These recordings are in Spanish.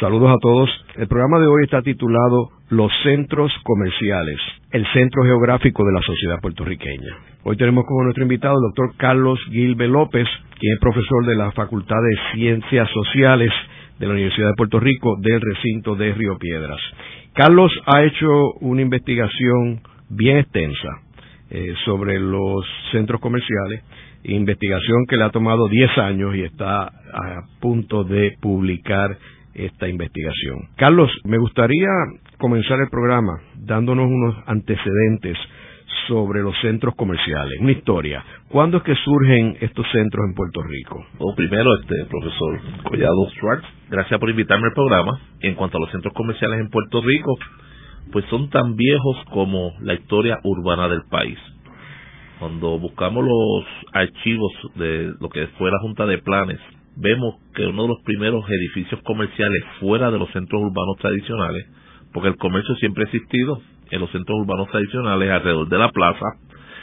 Saludos a todos. El programa de hoy está titulado Los Centros Comerciales, el Centro Geográfico de la Sociedad Puertorriqueña. Hoy tenemos como nuestro invitado el doctor Carlos Gilbe López, quien es profesor de la Facultad de Ciencias Sociales de la Universidad de Puerto Rico del recinto de Río Piedras. Carlos ha hecho una investigación bien extensa eh, sobre los centros comerciales, investigación que le ha tomado 10 años y está a punto de publicar esta investigación. Carlos, me gustaría comenzar el programa dándonos unos antecedentes sobre los centros comerciales, una historia. ¿Cuándo es que surgen estos centros en Puerto Rico? Bueno, primero, este profesor Collado Schwartz, gracias por invitarme al programa. En cuanto a los centros comerciales en Puerto Rico, pues son tan viejos como la historia urbana del país. Cuando buscamos los archivos de lo que fue la Junta de Planes vemos que uno de los primeros edificios comerciales fuera de los centros urbanos tradicionales, porque el comercio siempre ha existido en los centros urbanos tradicionales alrededor de la plaza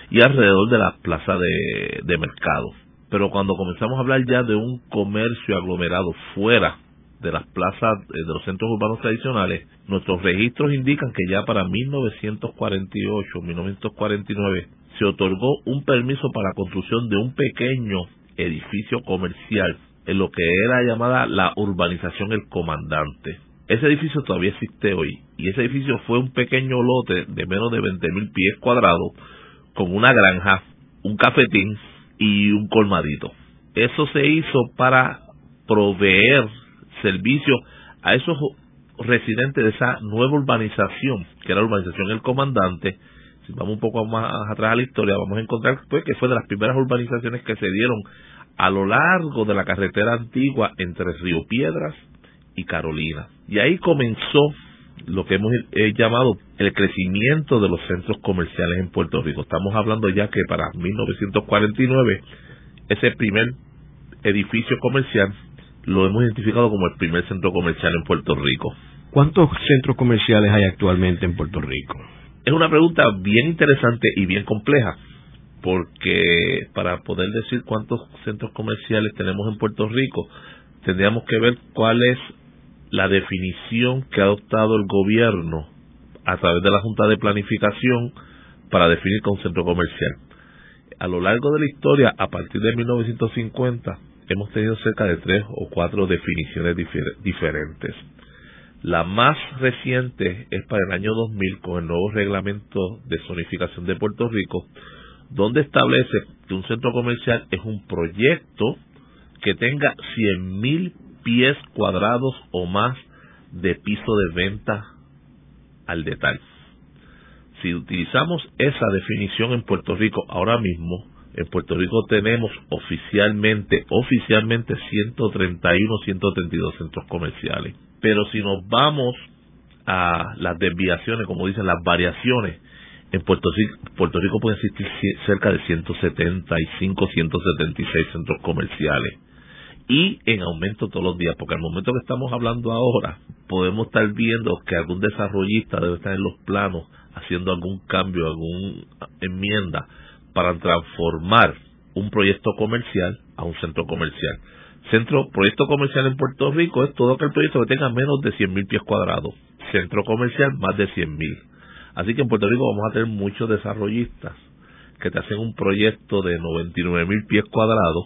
y alrededor de la plaza de, de mercado. Pero cuando comenzamos a hablar ya de un comercio aglomerado fuera de las plazas eh, de los centros urbanos tradicionales, nuestros registros indican que ya para 1948, 1949 se otorgó un permiso para la construcción de un pequeño edificio comercial en lo que era llamada la urbanización El Comandante. Ese edificio todavía existe hoy y ese edificio fue un pequeño lote de menos de 20.000 pies cuadrados con una granja, un cafetín y un colmadito. Eso se hizo para proveer servicio a esos residentes de esa nueva urbanización, que era la urbanización El Comandante. Si vamos un poco más atrás a la historia, vamos a encontrar pues, que fue de las primeras urbanizaciones que se dieron a lo largo de la carretera antigua entre Río Piedras y Carolina. Y ahí comenzó lo que hemos eh, llamado el crecimiento de los centros comerciales en Puerto Rico. Estamos hablando ya que para 1949 ese primer edificio comercial lo hemos identificado como el primer centro comercial en Puerto Rico. ¿Cuántos centros comerciales hay actualmente en Puerto Rico? Es una pregunta bien interesante y bien compleja porque para poder decir cuántos centros comerciales tenemos en Puerto Rico, tendríamos que ver cuál es la definición que ha adoptado el gobierno a través de la Junta de Planificación para definir con centro comercial. A lo largo de la historia, a partir de 1950, hemos tenido cerca de tres o cuatro definiciones diferentes. La más reciente es para el año 2000 con el nuevo reglamento de zonificación de Puerto Rico, donde establece que un centro comercial es un proyecto que tenga 100.000 pies cuadrados o más de piso de venta al detalle. Si utilizamos esa definición en Puerto Rico ahora mismo, en Puerto Rico tenemos oficialmente, oficialmente 131, 132 centros comerciales. Pero si nos vamos a las desviaciones, como dicen las variaciones, en Puerto Rico, Puerto Rico puede existir cerca de 175, 176 centros comerciales y en aumento todos los días, porque al momento que estamos hablando ahora, podemos estar viendo que algún desarrollista debe estar en los planos haciendo algún cambio, alguna enmienda para transformar un proyecto comercial a un centro comercial. Centro, proyecto comercial en Puerto Rico es todo aquel proyecto que tenga menos de 100 mil pies cuadrados. Centro comercial más de 100 mil. Así que en Puerto Rico vamos a tener muchos desarrollistas que te hacen un proyecto de 99 mil pies cuadrados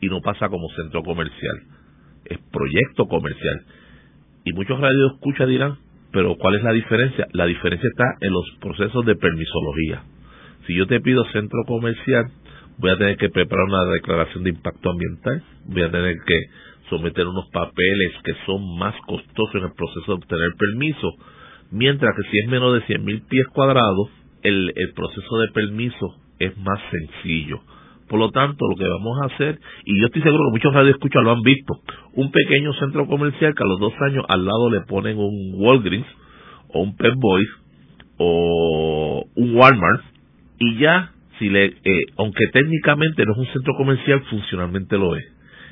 y no pasa como centro comercial. Es proyecto comercial. Y muchos radios escucha dirán, pero ¿cuál es la diferencia? La diferencia está en los procesos de permisología. Si yo te pido centro comercial, voy a tener que preparar una declaración de impacto ambiental, voy a tener que someter unos papeles que son más costosos en el proceso de obtener permiso, mientras que si es menos de 100 mil pies cuadrados, el, el proceso de permiso es más sencillo. Por lo tanto, lo que vamos a hacer, y yo estoy seguro que muchos radioescuchas lo han visto, un pequeño centro comercial que a los dos años al lado le ponen un Walgreens o un Pet Boys o un Walmart y ya, si le, eh, aunque técnicamente no es un centro comercial, funcionalmente lo es.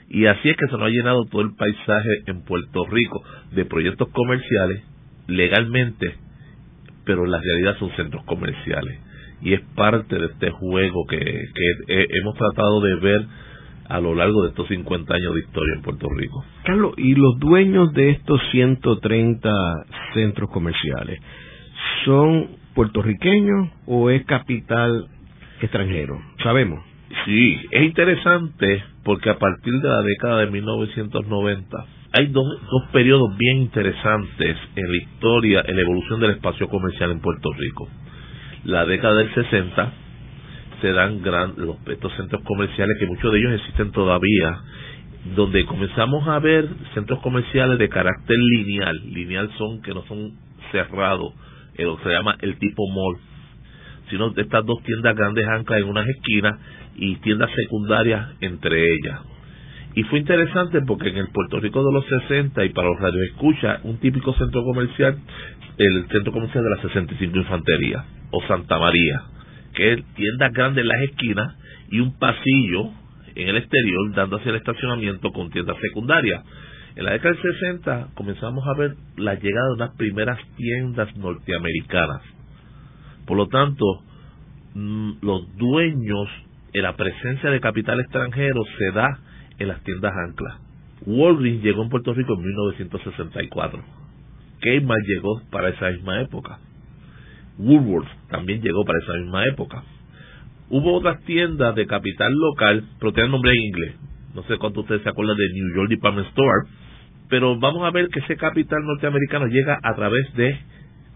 Y así es que se nos ha llenado todo el paisaje en Puerto Rico de proyectos comerciales legalmente, pero la realidad son centros comerciales. Y es parte de este juego que, que hemos tratado de ver a lo largo de estos 50 años de historia en Puerto Rico. Carlos, ¿y los dueños de estos 130 centros comerciales son puertorriqueños o es capital extranjero? Sabemos. Sí, es interesante porque a partir de la década de 1990 hay dos, dos periodos bien interesantes en la historia, en la evolución del espacio comercial en Puerto Rico. La década del 60 se dan gran, los, estos centros comerciales, que muchos de ellos existen todavía, donde comenzamos a ver centros comerciales de carácter lineal. Lineal son que no son cerrados, eh, se llama el tipo mall, sino estas dos tiendas grandes anclas en unas esquinas y tiendas secundarias entre ellas. Y fue interesante porque en el Puerto Rico de los 60 y para los radioescuchas, un típico centro comercial, el centro comercial de la 65 Infantería o Santa María, que es tiendas grandes en las esquinas y un pasillo en el exterior dando hacia el estacionamiento con tiendas secundarias. En la década del 60 comenzamos a ver la llegada de unas primeras tiendas norteamericanas. Por lo tanto, mm, los dueños la presencia de capital extranjero se da en las tiendas anclas. Walgreens llegó en Puerto Rico en 1964. Kmart llegó para esa misma época. Woolworth también llegó para esa misma época. Hubo otras tiendas de capital local, pero tienen nombre en inglés. No sé cuánto ustedes se acuerdan de New York Department Store, pero vamos a ver que ese capital norteamericano llega a través de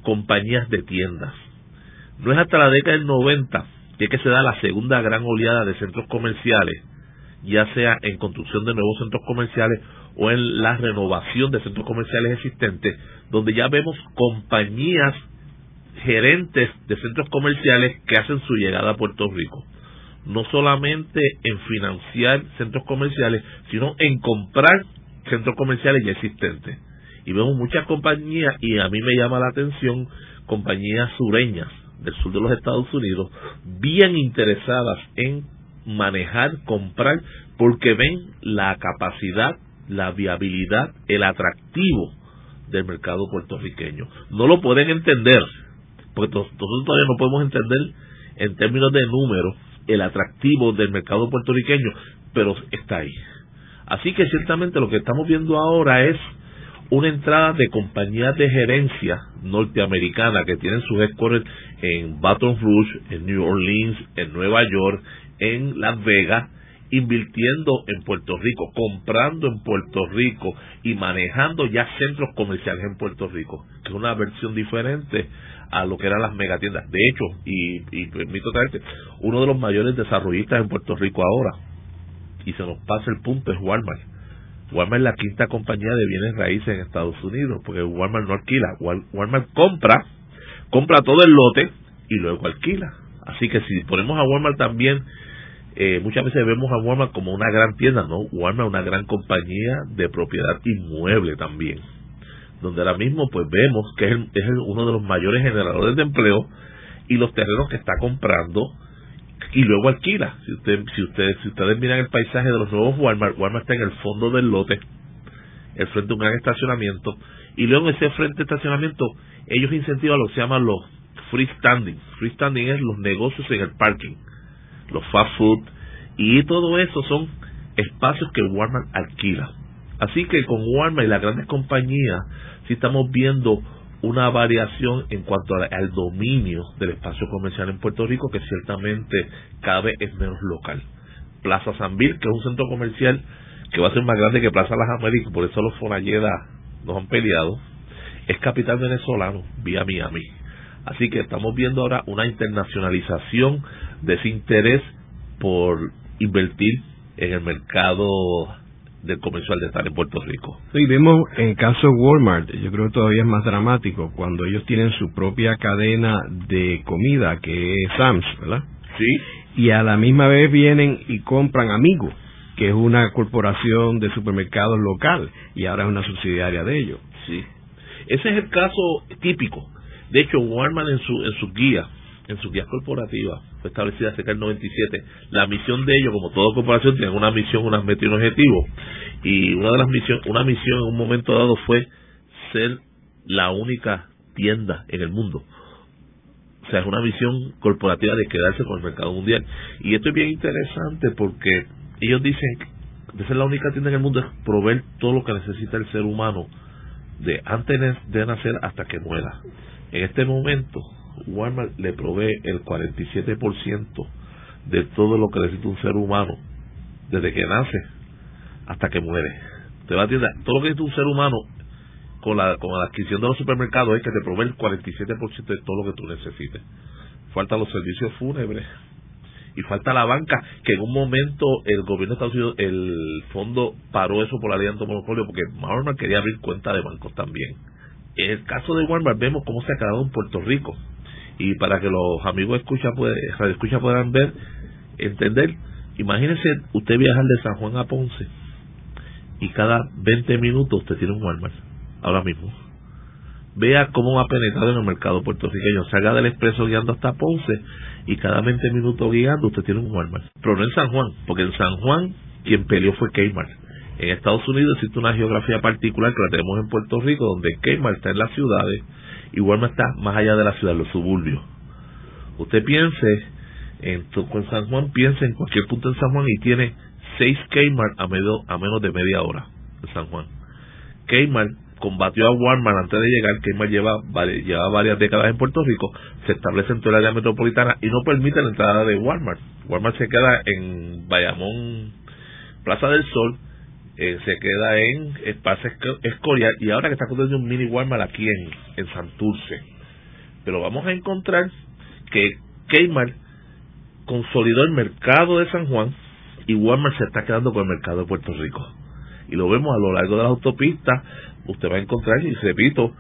compañías de tiendas. No es hasta la década del 90 que, que se da la segunda gran oleada de centros comerciales, ya sea en construcción de nuevos centros comerciales o en la renovación de centros comerciales existentes, donde ya vemos compañías gerentes de centros comerciales que hacen su llegada a Puerto Rico. No solamente en financiar centros comerciales, sino en comprar centros comerciales ya existentes. Y vemos muchas compañías, y a mí me llama la atención, compañías sureñas del sur de los Estados Unidos, bien interesadas en manejar, comprar, porque ven la capacidad, la viabilidad, el atractivo del mercado puertorriqueño. No lo pueden entender, porque nosotros todavía no podemos entender en términos de números el atractivo del mercado puertorriqueño, pero está ahí. Así que ciertamente lo que estamos viendo ahora es una entrada de compañías de gerencia norteamericana que tienen sus headquarters en Baton Rouge, en New Orleans, en Nueva York, en Las Vegas, invirtiendo en Puerto Rico, comprando en Puerto Rico y manejando ya centros comerciales en Puerto Rico, que es una versión diferente a lo que eran las megatiendas. De hecho, y, y permito traerte, uno de los mayores desarrollistas en Puerto Rico ahora, y se nos pasa el punto, es Walmart. Walmart es la quinta compañía de bienes raíces en Estados Unidos, porque Walmart no alquila, Walmart compra, compra todo el lote y luego alquila. Así que si ponemos a Walmart también, eh, muchas veces vemos a Walmart como una gran tienda, ¿no? Walmart es una gran compañía de propiedad inmueble también donde ahora mismo pues vemos que es, es uno de los mayores generadores de empleo y los terrenos que está comprando y luego alquila. Si usted, si usted, si ustedes miran el paisaje de los nuevos Walmart, Walmart está en el fondo del lote, el frente de un gran estacionamiento, y luego en ese frente de estacionamiento ellos incentivan lo que se llaman los freestanding. Freestanding es los negocios en el parking, los fast food, y todo eso son espacios que Walmart alquila. Así que con Walmart y las grandes compañías sí estamos viendo una variación en cuanto al dominio del espacio comercial en Puerto Rico que ciertamente cada vez es menos local. Plaza Sanville, que es un centro comercial que va a ser más grande que Plaza Las Américas, por eso los Fonalleda nos han peleado, es capital venezolano vía Miami. Así que estamos viendo ahora una internacionalización de ese interés por invertir en el mercado del comercial de estar en Puerto Rico. Sí, vemos en el caso de Walmart, yo creo que todavía es más dramático, cuando ellos tienen su propia cadena de comida, que es Sam's, ¿verdad? Sí. Y a la misma vez vienen y compran Amigo, que es una corporación de supermercados local, y ahora es una subsidiaria de ellos. Sí. Ese es el caso típico. De hecho, Walmart en su, en su guía en su guía corporativa, fue establecida cerca del 97. La misión de ellos, como toda corporación, tiene una misión, unas metas y un objetivo. Y una de las misiones, una misión en un momento dado fue ser la única tienda en el mundo. O sea, es una misión corporativa de quedarse con el mercado mundial. Y esto es bien interesante porque ellos dicen de ser la única tienda en el mundo es proveer todo lo que necesita el ser humano de antes de nacer hasta que muera. En este momento, Walmart le provee el 47% de todo lo que necesita un ser humano desde que nace hasta que muere. Te va a tienda, todo lo que necesita un ser humano con la, con la adquisición de los supermercados es que te provee el 47% de todo lo que tú necesites. Faltan los servicios fúnebres y falta la banca, que en un momento el gobierno de Estados Unidos, el fondo paró eso por la ley de antomonopolio porque Walmart quería abrir cuenta de bancos también. En el caso de Walmart vemos cómo se ha quedado en Puerto Rico y para que los amigos escucha, pues, escucha puedan ver, entender, imagínense usted viajar de San Juan a Ponce y cada 20 minutos usted tiene un Walmart, ahora mismo. Vea cómo va a penetrar en el mercado puertorriqueño. Salga del expreso guiando hasta Ponce y cada 20 minutos guiando usted tiene un Walmart. Pero no en San Juan, porque en San Juan quien peleó fue Kmart. En Estados Unidos existe una geografía particular que la tenemos en Puerto Rico, donde Kmart está en las ciudades y Walmart está más allá de la ciudad, los suburbios. Usted piense en, San Juan, piense en cualquier punto en San Juan y tiene seis Kmart a, a menos de media hora en San Juan. Kmart combatió a Walmart antes de llegar, Kmart lleva, lleva varias décadas en Puerto Rico, se establece en toda el área metropolitana y no permite la entrada de Walmart. Walmart se queda en Bayamón, Plaza del Sol, eh, se queda en Espacio Escorial y ahora que está construyendo un mini Walmart aquí en, en Santurce. Pero vamos a encontrar que Kmart consolidó el mercado de San Juan y Walmart se está quedando con el mercado de Puerto Rico. Y lo vemos a lo largo de las autopistas, usted va a encontrar, y repito,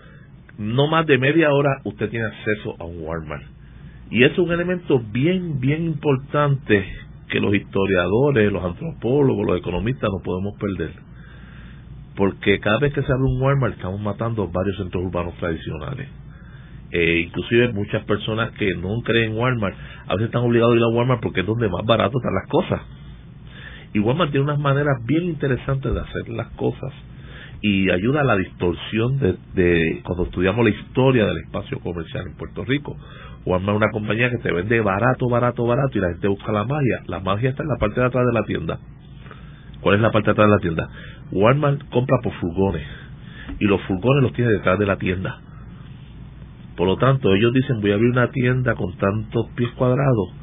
no más de media hora usted tiene acceso a un Walmart. Y es un elemento bien, bien importante que los historiadores, los antropólogos, los economistas no podemos perder. Porque cada vez que se abre un Walmart estamos matando varios centros urbanos tradicionales. Eh, inclusive muchas personas que no creen en Walmart a veces están obligados a ir a Walmart porque es donde más barato están las cosas. Y Walmart tiene unas maneras bien interesantes de hacer las cosas y ayuda a la distorsión de, de cuando estudiamos la historia del espacio comercial en Puerto Rico. Walmart es una compañía que te vende barato, barato, barato y la gente busca la magia. La magia está en la parte de atrás de la tienda. ¿Cuál es la parte de atrás de la tienda? Walmart compra por furgones y los furgones los tiene detrás de la tienda. Por lo tanto, ellos dicen voy a abrir una tienda con tantos pies cuadrados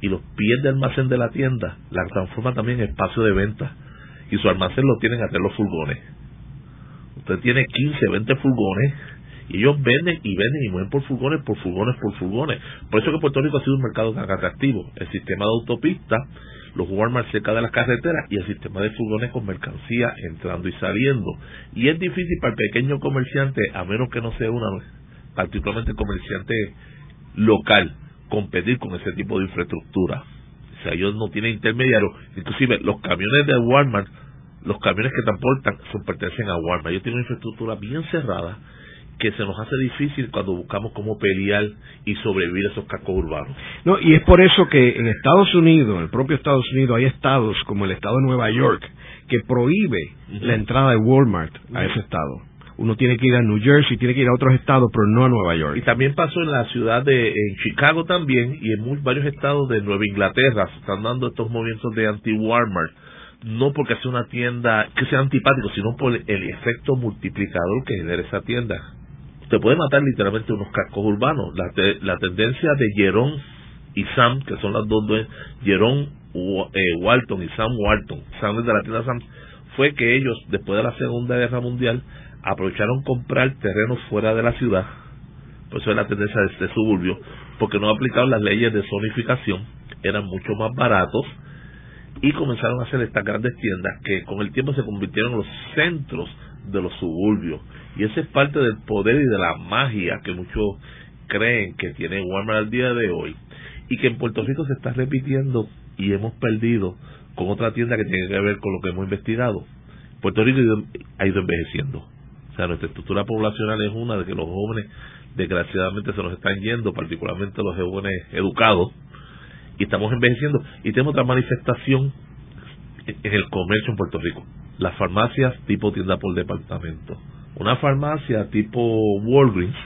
y los pies de almacén de la tienda la transforma también en espacio de venta y su almacén lo tienen a los furgones. Usted tiene 15, 20 furgones y ellos venden y venden y mueven por furgones, por furgones, por furgones. Por eso que Puerto Rico ha sido un mercado tan atractivo. El sistema de autopistas, los Walmart cerca de las carreteras y el sistema de furgones con mercancía entrando y saliendo. Y es difícil para el pequeño comerciante, a menos que no sea una, particularmente comerciante local, competir con ese tipo de infraestructura. O sea, ellos no tienen intermediarios. Inclusive los camiones de Walmart, los camiones que transportan, son, pertenecen a Walmart. Ellos tienen una infraestructura bien cerrada que se nos hace difícil cuando buscamos cómo pelear y sobrevivir a esos cascos urbanos. No, y es por eso que en Estados Unidos, en el propio Estados Unidos, hay estados como el estado de Nueva York que prohíbe la entrada de Walmart a ese estado. Uno tiene que ir a New Jersey, tiene que ir a otros estados, pero no a Nueva York. Y también pasó en la ciudad de en Chicago también y en varios estados de Nueva Inglaterra se están dando estos movimientos de anti-Walmart no porque sea una tienda que sea antipático, sino por el efecto multiplicador que genera esa tienda te puede matar literalmente unos cascos urbanos. La, la tendencia de Jerón y Sam, que son las dos dueñas, Jerón eh, Walton y Sam Walton, Sam es de la tienda Sam, fue que ellos, después de la Segunda Guerra Mundial, aprovecharon comprar terrenos fuera de la ciudad, por eso es la tendencia de este suburbio, porque no aplicaron las leyes de zonificación, eran mucho más baratos, y comenzaron a hacer estas grandes tiendas que con el tiempo se convirtieron en los centros de los suburbios. Y esa es parte del poder y de la magia que muchos creen que tiene Walmart al día de hoy. Y que en Puerto Rico se está repitiendo y hemos perdido con otra tienda que tiene que ver con lo que hemos investigado. Puerto Rico ha ido envejeciendo. O sea, nuestra estructura poblacional es una de que los jóvenes desgraciadamente se nos están yendo, particularmente los jóvenes educados, y estamos envejeciendo. Y tenemos otra manifestación en el comercio en Puerto Rico. Las farmacias tipo tienda por departamento. Una farmacia tipo Walgreens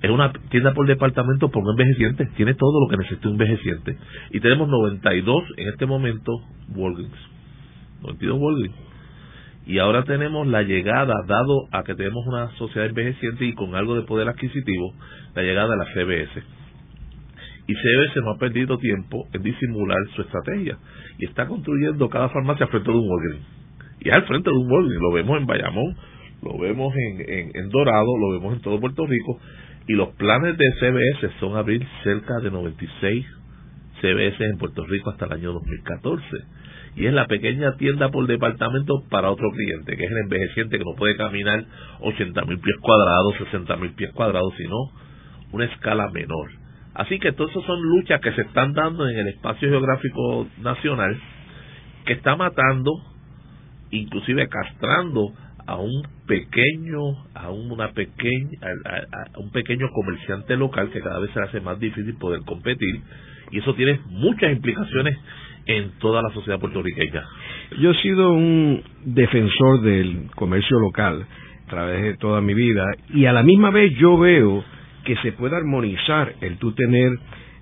es una tienda por departamento por un envejeciente. Tiene todo lo que necesita un envejeciente. Y tenemos 92 en este momento Walgreens. 92 Walgreens. Y ahora tenemos la llegada, dado a que tenemos una sociedad envejeciente y con algo de poder adquisitivo, la llegada de la CBS. Y CBS no ha perdido tiempo en disimular su estrategia. Y está construyendo cada farmacia frente de un Walgreens. Y al frente de un Walgreens. Lo vemos en Bayamón, lo vemos en, en Dorado, lo vemos en todo Puerto Rico. Y los planes de CBS son abrir cerca de 96 CBS en Puerto Rico hasta el año 2014 y es la pequeña tienda por departamento para otro cliente, que es el envejeciente que no puede caminar 80 mil pies cuadrados, 60 mil pies cuadrados, sino una escala menor. Así que todas esas son luchas que se están dando en el espacio geográfico nacional, que está matando, inclusive castrando a un pequeño, a una pequeña, a, un pequeño comerciante local que cada vez se hace más difícil poder competir y eso tiene muchas implicaciones en toda la sociedad puertorriqueña. Yo he sido un defensor del comercio local a través de toda mi vida y a la misma vez yo veo que se puede armonizar el tú tener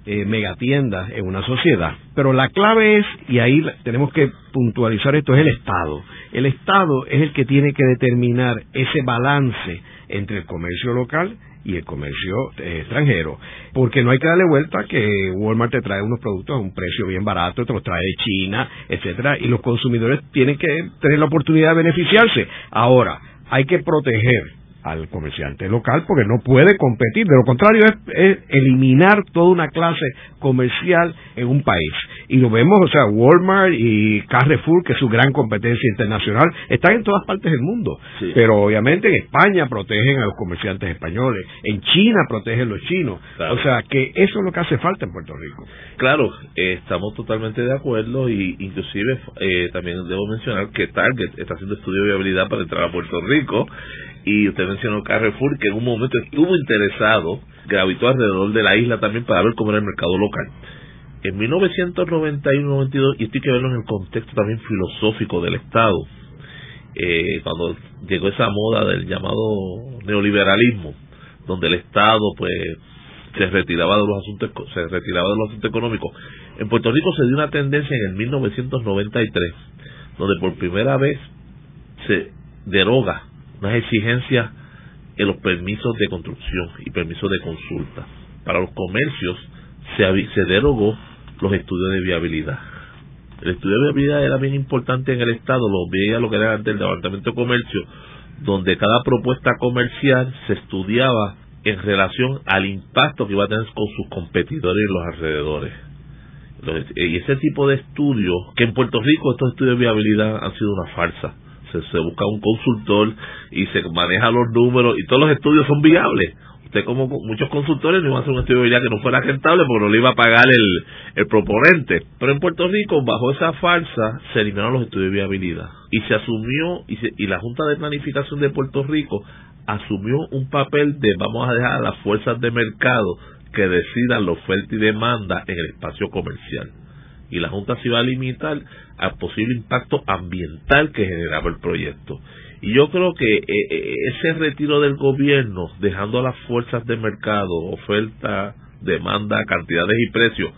eh, megatiendas en una sociedad. Pero la clave es, y ahí tenemos que puntualizar esto, es el Estado. El Estado es el que tiene que determinar ese balance entre el comercio local y el comercio eh, extranjero. Porque no hay que darle vuelta que Walmart te trae unos productos a un precio bien barato, te los trae de China, etcétera, y los consumidores tienen que tener la oportunidad de beneficiarse. Ahora, hay que proteger al comerciante local porque no puede competir. De lo contrario, es, eliminar toda una clase comercial en un país. Y lo vemos, o sea, Walmart y Carrefour, que es su gran competencia internacional, están en todas partes del mundo. Pero obviamente en España protegen a los comerciantes españoles, en China protegen a los chinos. O sea, que eso es lo que hace falta en Puerto Rico. Claro, eh, estamos totalmente de acuerdo y inclusive eh, también debo mencionar que Target está haciendo estudio de viabilidad para entrar a Puerto Rico y usted mencionó Carrefour, que en un momento estuvo interesado, gravitó alrededor de la isla también para ver cómo era el mercado local. En 1991-92, y esto hay que verlo en el contexto también filosófico del Estado, eh, cuando llegó esa moda del llamado neoliberalismo, donde el Estado pues se retiraba de los asuntos se retiraba de los asuntos económicos. En Puerto Rico se dio una tendencia en el 1993, donde por primera vez se deroga unas exigencias en los permisos de construcción y permisos de consulta. Para los comercios se, se derogó los estudios de viabilidad. El estudio de viabilidad era bien importante en el Estado, lo veía lo que era antes el Departamento de Comercio, donde cada propuesta comercial se estudiaba en relación al impacto que iba a tener con sus competidores y los alrededores. y ese tipo de estudios, que en Puerto Rico estos estudios de viabilidad han sido una farsa se, busca un consultor y se maneja los números y todos los estudios son viables. Usted como muchos consultores no iba a hacer un estudio de que no fuera rentable porque no le iba a pagar el, el proponente. Pero en Puerto Rico, bajo esa farsa, se eliminaron los estudios de viabilidad. Y se asumió, y, y la Junta de Planificación de Puerto Rico asumió un papel de vamos a dejar a las fuerzas de mercado que decidan la oferta y demanda en el espacio comercial y la Junta se iba a limitar al posible impacto ambiental que generaba el proyecto. Y yo creo que eh, eh, ese retiro del gobierno, dejando a las fuerzas de mercado, oferta, demanda, cantidades y precios,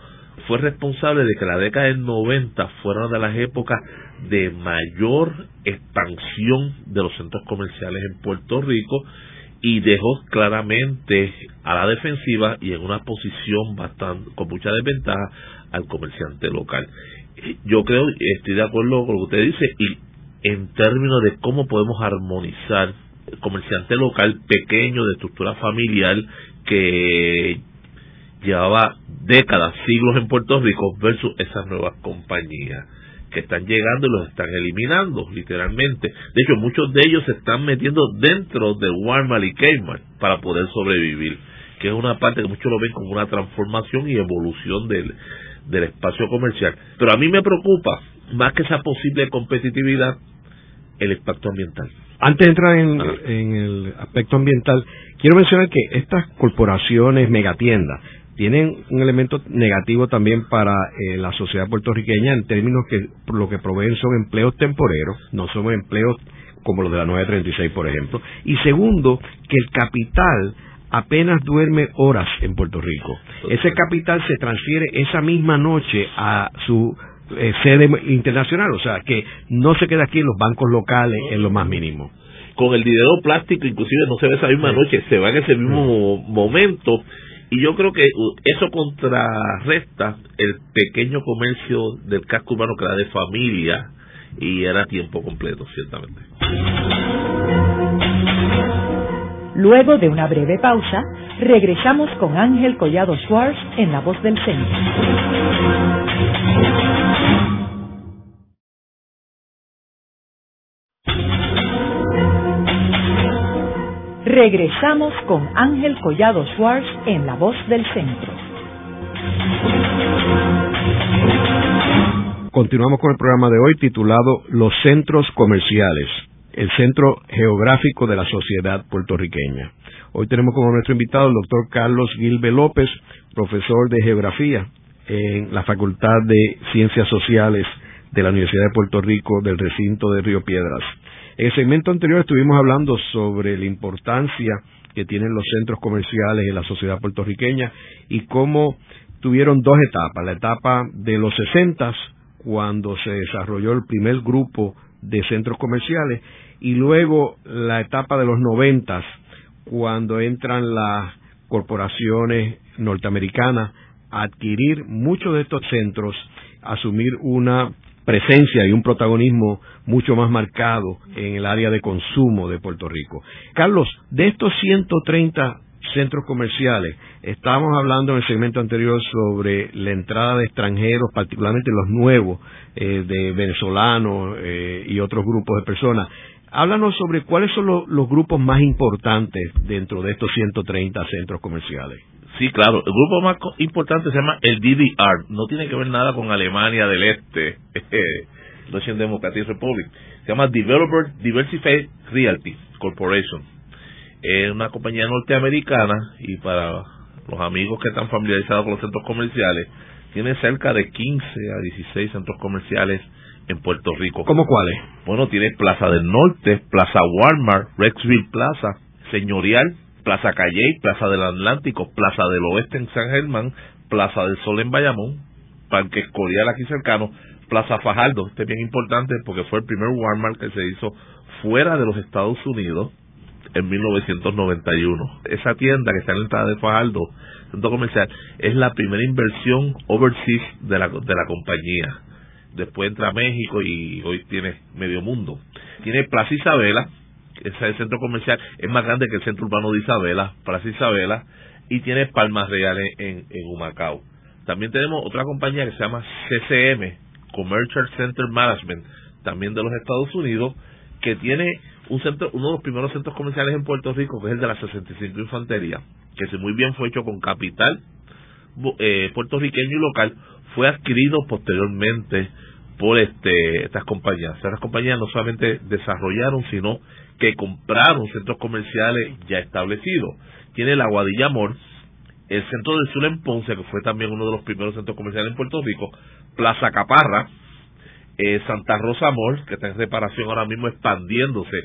fue responsable de que la década del 90 fuera una de las épocas de mayor expansión de los centros comerciales en Puerto Rico y dejó claramente a la defensiva y en una posición bastante con mucha desventaja al comerciante local. Yo creo, estoy de acuerdo con lo que usted dice, y en términos de cómo podemos armonizar el comerciante local pequeño de estructura familiar que llevaba décadas, siglos en Puerto Rico versus esas nuevas compañías que están llegando y los están eliminando, literalmente. De hecho, muchos de ellos se están metiendo dentro de Walmart y Kmart para poder sobrevivir, que es una parte que muchos lo ven como una transformación y evolución del, del espacio comercial. Pero a mí me preocupa, más que esa posible competitividad, el impacto ambiental. Antes de entrar en, el aspecto ambiental, quiero mencionar que estas corporaciones megatiendas tienen un elemento negativo también para eh, la sociedad puertorriqueña en términos que lo que proveen son empleos temporeros, no son empleos como los de la 936, por ejemplo. Y segundo, que el capital apenas duerme horas en Puerto Rico. Ese capital se transfiere esa misma noche a su eh, sede internacional, o sea, que no se queda aquí en los bancos locales en lo más mínimo. Con el dinero plástico, inclusive no se ve esa misma noche, se va en ese mismo momento. Y yo creo que uh, eso contrarresta el pequeño comercio del casco urbano que era de familia y era tiempo completo, ciertamente. Luego de una breve pausa, regresamos con Ángel Collado Schwartz en La Voz del Centro. Regresamos con Ángel Collado Schwartz en La Voz del Centro. Continuamos con el programa de hoy titulado Los Centros Comerciales el Centro Geográfico de la Sociedad Puertorriqueña. Hoy tenemos como nuestro invitado el doctor Carlos Gilbe López, profesor de Geografía en la Facultad de Ciencias Sociales de la Universidad de Puerto Rico del recinto de Río Piedras. En el segmento anterior estuvimos hablando sobre la importancia que tienen los centros comerciales en la sociedad puertorriqueña y cómo tuvieron dos etapas. La etapa de los 60, cuando se desarrolló el primer grupo de centros comerciales y luego la etapa de los noventas cuando entran las corporaciones norteamericanas a adquirir muchos de estos centros, asumir una presencia y un protagonismo mucho más marcado en el área de consumo de Puerto Rico. Carlos, de estos 130 centros comerciales. Estábamos hablando en el segmento anterior sobre la entrada de extranjeros, particularmente los nuevos, eh, de venezolanos eh, y otros grupos de personas. Háblanos sobre cuáles son los grupos más importantes dentro de estos 130 centros comerciales. Sí, claro. El grupo más importante se llama el DDR. No tiene que ver nada con Alemania del Este, Russian Democratic Republic. Se llama Developer Diversified Realty Corporation es una compañía norteamericana y para los amigos que están familiarizados con los centros comerciales, tiene cerca de 15 a 16 centros comerciales en Puerto Rico. ¿Cómo cuáles? Bueno, tiene Plaza del Norte, Plaza Walmart, Rexville Plaza, Señorial, Plaza Calle, Plaza del Atlántico, Plaza del Oeste en San Germán, Plaza del Sol en Bayamón, Parque Escorial aquí cercano, Plaza Fajardo, este es bien importante porque fue el primer Walmart que se hizo fuera de los Estados Unidos, en 1991. Esa tienda que está en la entrada de Fajardo, centro comercial, es la primera inversión overseas de la, de la compañía. Después entra México y hoy tiene medio mundo. Tiene Plaza Isabela, ese centro comercial es más grande que el centro urbano de Isabela, Plaza Isabela, y tiene Palmas Reales en, Humacao. También tenemos otra compañía que se llama CCM, Commercial Center Management, también de los Estados Unidos, que tiene un centro, uno de los primeros centros comerciales en Puerto Rico, que es el de la 65 Infantería, que si muy bien fue hecho con capital eh, puertorriqueño y local, fue adquirido posteriormente por este estas compañías. Estas compañías no solamente desarrollaron, sino que compraron centros comerciales ya establecidos. Tiene la Guadilla Mall, el centro del sur en Ponce, que fue también uno de los primeros centros comerciales en Puerto Rico, Plaza Caparra, eh, Santa Rosa Mall, que está en reparación ahora mismo expandiéndose.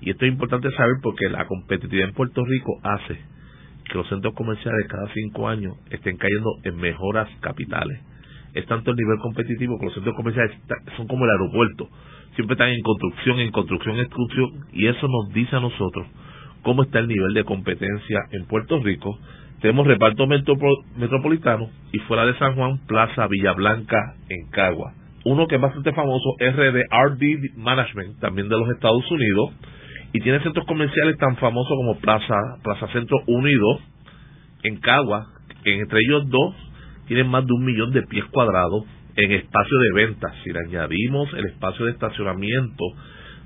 Y esto es importante saber porque la competitividad en Puerto Rico hace que los centros comerciales cada cinco años estén cayendo en mejoras capitales. Es tanto el nivel competitivo que los centros comerciales son como el aeropuerto. Siempre están en construcción, en construcción, en construcción. Y eso nos dice a nosotros cómo está el nivel de competencia en Puerto Rico. Tenemos reparto metropolitano y fuera de San Juan, Plaza Villa Blanca en Cagua uno que es bastante famoso es RD Management, también de los Estados Unidos, y tiene centros comerciales tan famosos como Plaza, Plaza Centro Unido en Cagua, entre ellos dos tienen más de un millón de pies cuadrados en espacio de ventas. Si le añadimos el espacio de estacionamiento,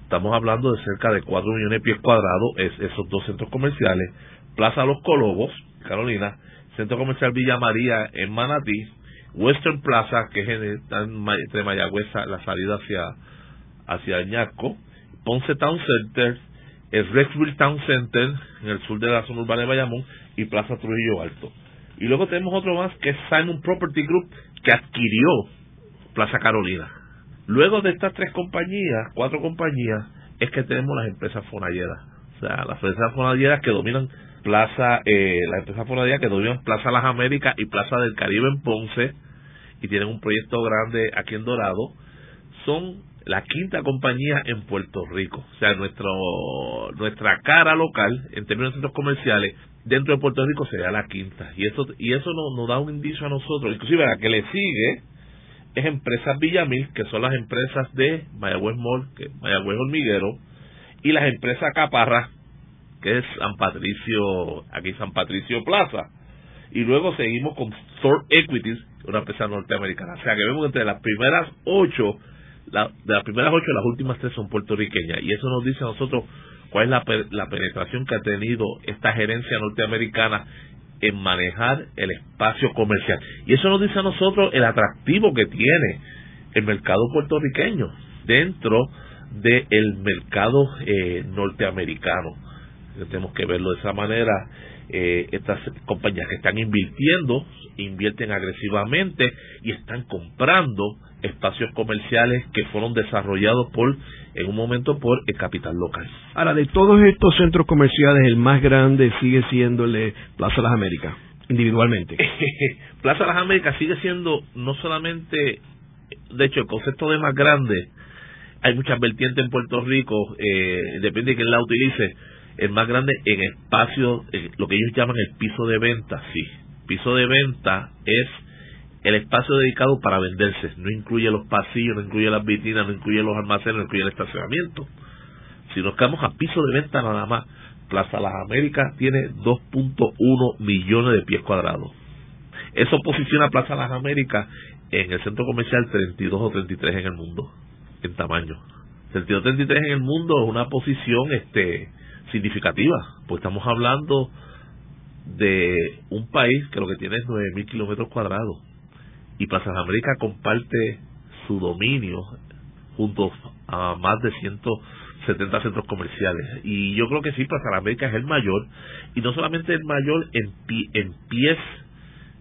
estamos hablando de cerca de 4 millones de pies cuadrados, es esos dos centros comerciales. Plaza Los Colobos, Carolina, Centro Comercial Villa María en Manatí, Western Plaza, que es entre Mayagüez, la salida hacia, hacia Ñasco, Ponce Town Center el Rexville Town Center en el sur de la zona urbana de Bayamón y Plaza Trujillo Alto. Y luego tenemos otro más que es Simon Property Group que adquirió Plaza Carolina. Luego de estas tres compañías, cuatro compañías, es que tenemos las empresas fonalleras. O sea, las empresas fonalleras que dominan Plaza, eh, las empresas fonalleras que dominan Plaza Las Américas y Plaza del Caribe en Ponce y tienen un proyecto grande aquí en Dorado, son la quinta compañía en Puerto Rico. O sea, nuestro, nuestra cara local, en términos de centros comerciales, dentro de Puerto Rico sería la quinta. Y eso, y eso nos, da un indicio a nosotros. Inclusive la que le sigue es Empresas Villamil, que son las empresas de Mayagüez Mall, que Mayagüez Hormiguero, y las empresas Caparra, que es San Patricio, aquí San Patricio Plaza. Y luego seguimos con Thor Equities, una empresa norteamericana. O sea que vemos entre las primeras ocho, la, de las primeras ocho, las últimas tres son puertorriqueñas. Y eso nos dice a nosotros cuál es la, la penetración que ha tenido esta gerencia norteamericana en manejar el espacio comercial. Y eso nos dice a nosotros el atractivo que tiene el mercado puertorriqueño dentro del mercado eh, norteamericano. Tenemos que verlo de esa manera. Eh, estas compañías que están invirtiendo, invierten agresivamente y están comprando espacios comerciales que fueron desarrollados por en un momento por el capital local. Ahora, de todos estos centros comerciales, el más grande sigue siendo el de Plaza Las Américas, individualmente. Plaza Las Américas sigue siendo no solamente, de hecho, el concepto de más grande, hay muchas vertientes en Puerto Rico, eh, depende de quién la utilice, el más grande en espacio, lo que ellos llaman el piso de venta, sí. Piso de venta es el espacio dedicado para venderse. No incluye los pasillos, no incluye las vitrinas, no incluye los almacenes, no incluye el estacionamiento. Si nos quedamos a piso de venta nada más, Plaza Las Américas tiene 2.1 millones de pies cuadrados. Eso posiciona a Plaza Las Américas en el centro comercial 32 o 33 en el mundo, en tamaño. 32 o 33 en el mundo es una posición este significativa, pues estamos hablando de un país que lo que tiene es 9.000 kilómetros cuadrados y Plaza América comparte su dominio junto a más de 170 centros comerciales. Y yo creo que sí, Plaza América es el mayor, y no solamente el mayor en, en pies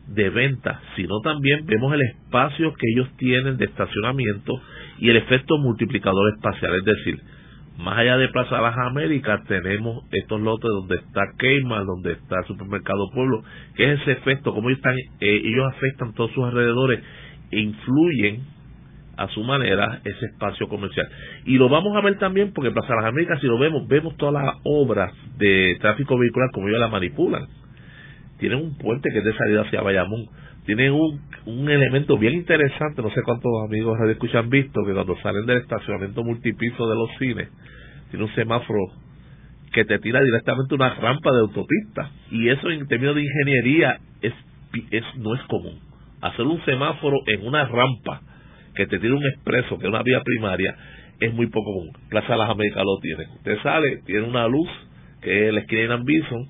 de venta, sino también vemos el espacio que ellos tienen de estacionamiento y el efecto multiplicador espacial, es decir, más allá de Plaza Las Américas tenemos estos lotes donde está Kmart, donde está el supermercado Pueblo, que es ese efecto, como ellos, están, eh, ellos afectan todos sus alrededores influyen a su manera ese espacio comercial. Y lo vamos a ver también porque Plaza Las Américas, si lo vemos, vemos todas las obras de tráfico vehicular como ellos la manipulan. Tienen un puente que es de salida hacia Bayamón tienen un, un elemento bien interesante, no sé cuántos amigos de escucha han visto, que cuando salen del estacionamiento multipiso de los cines, tiene un semáforo que te tira directamente una rampa de autopista. Y eso en términos de ingeniería es, es no es común. Hacer un semáforo en una rampa que te tira un expreso, que es una vía primaria, es muy poco común. Plaza de las Américas lo tiene. Usted sale, tiene una luz, que es la esquina de Bison,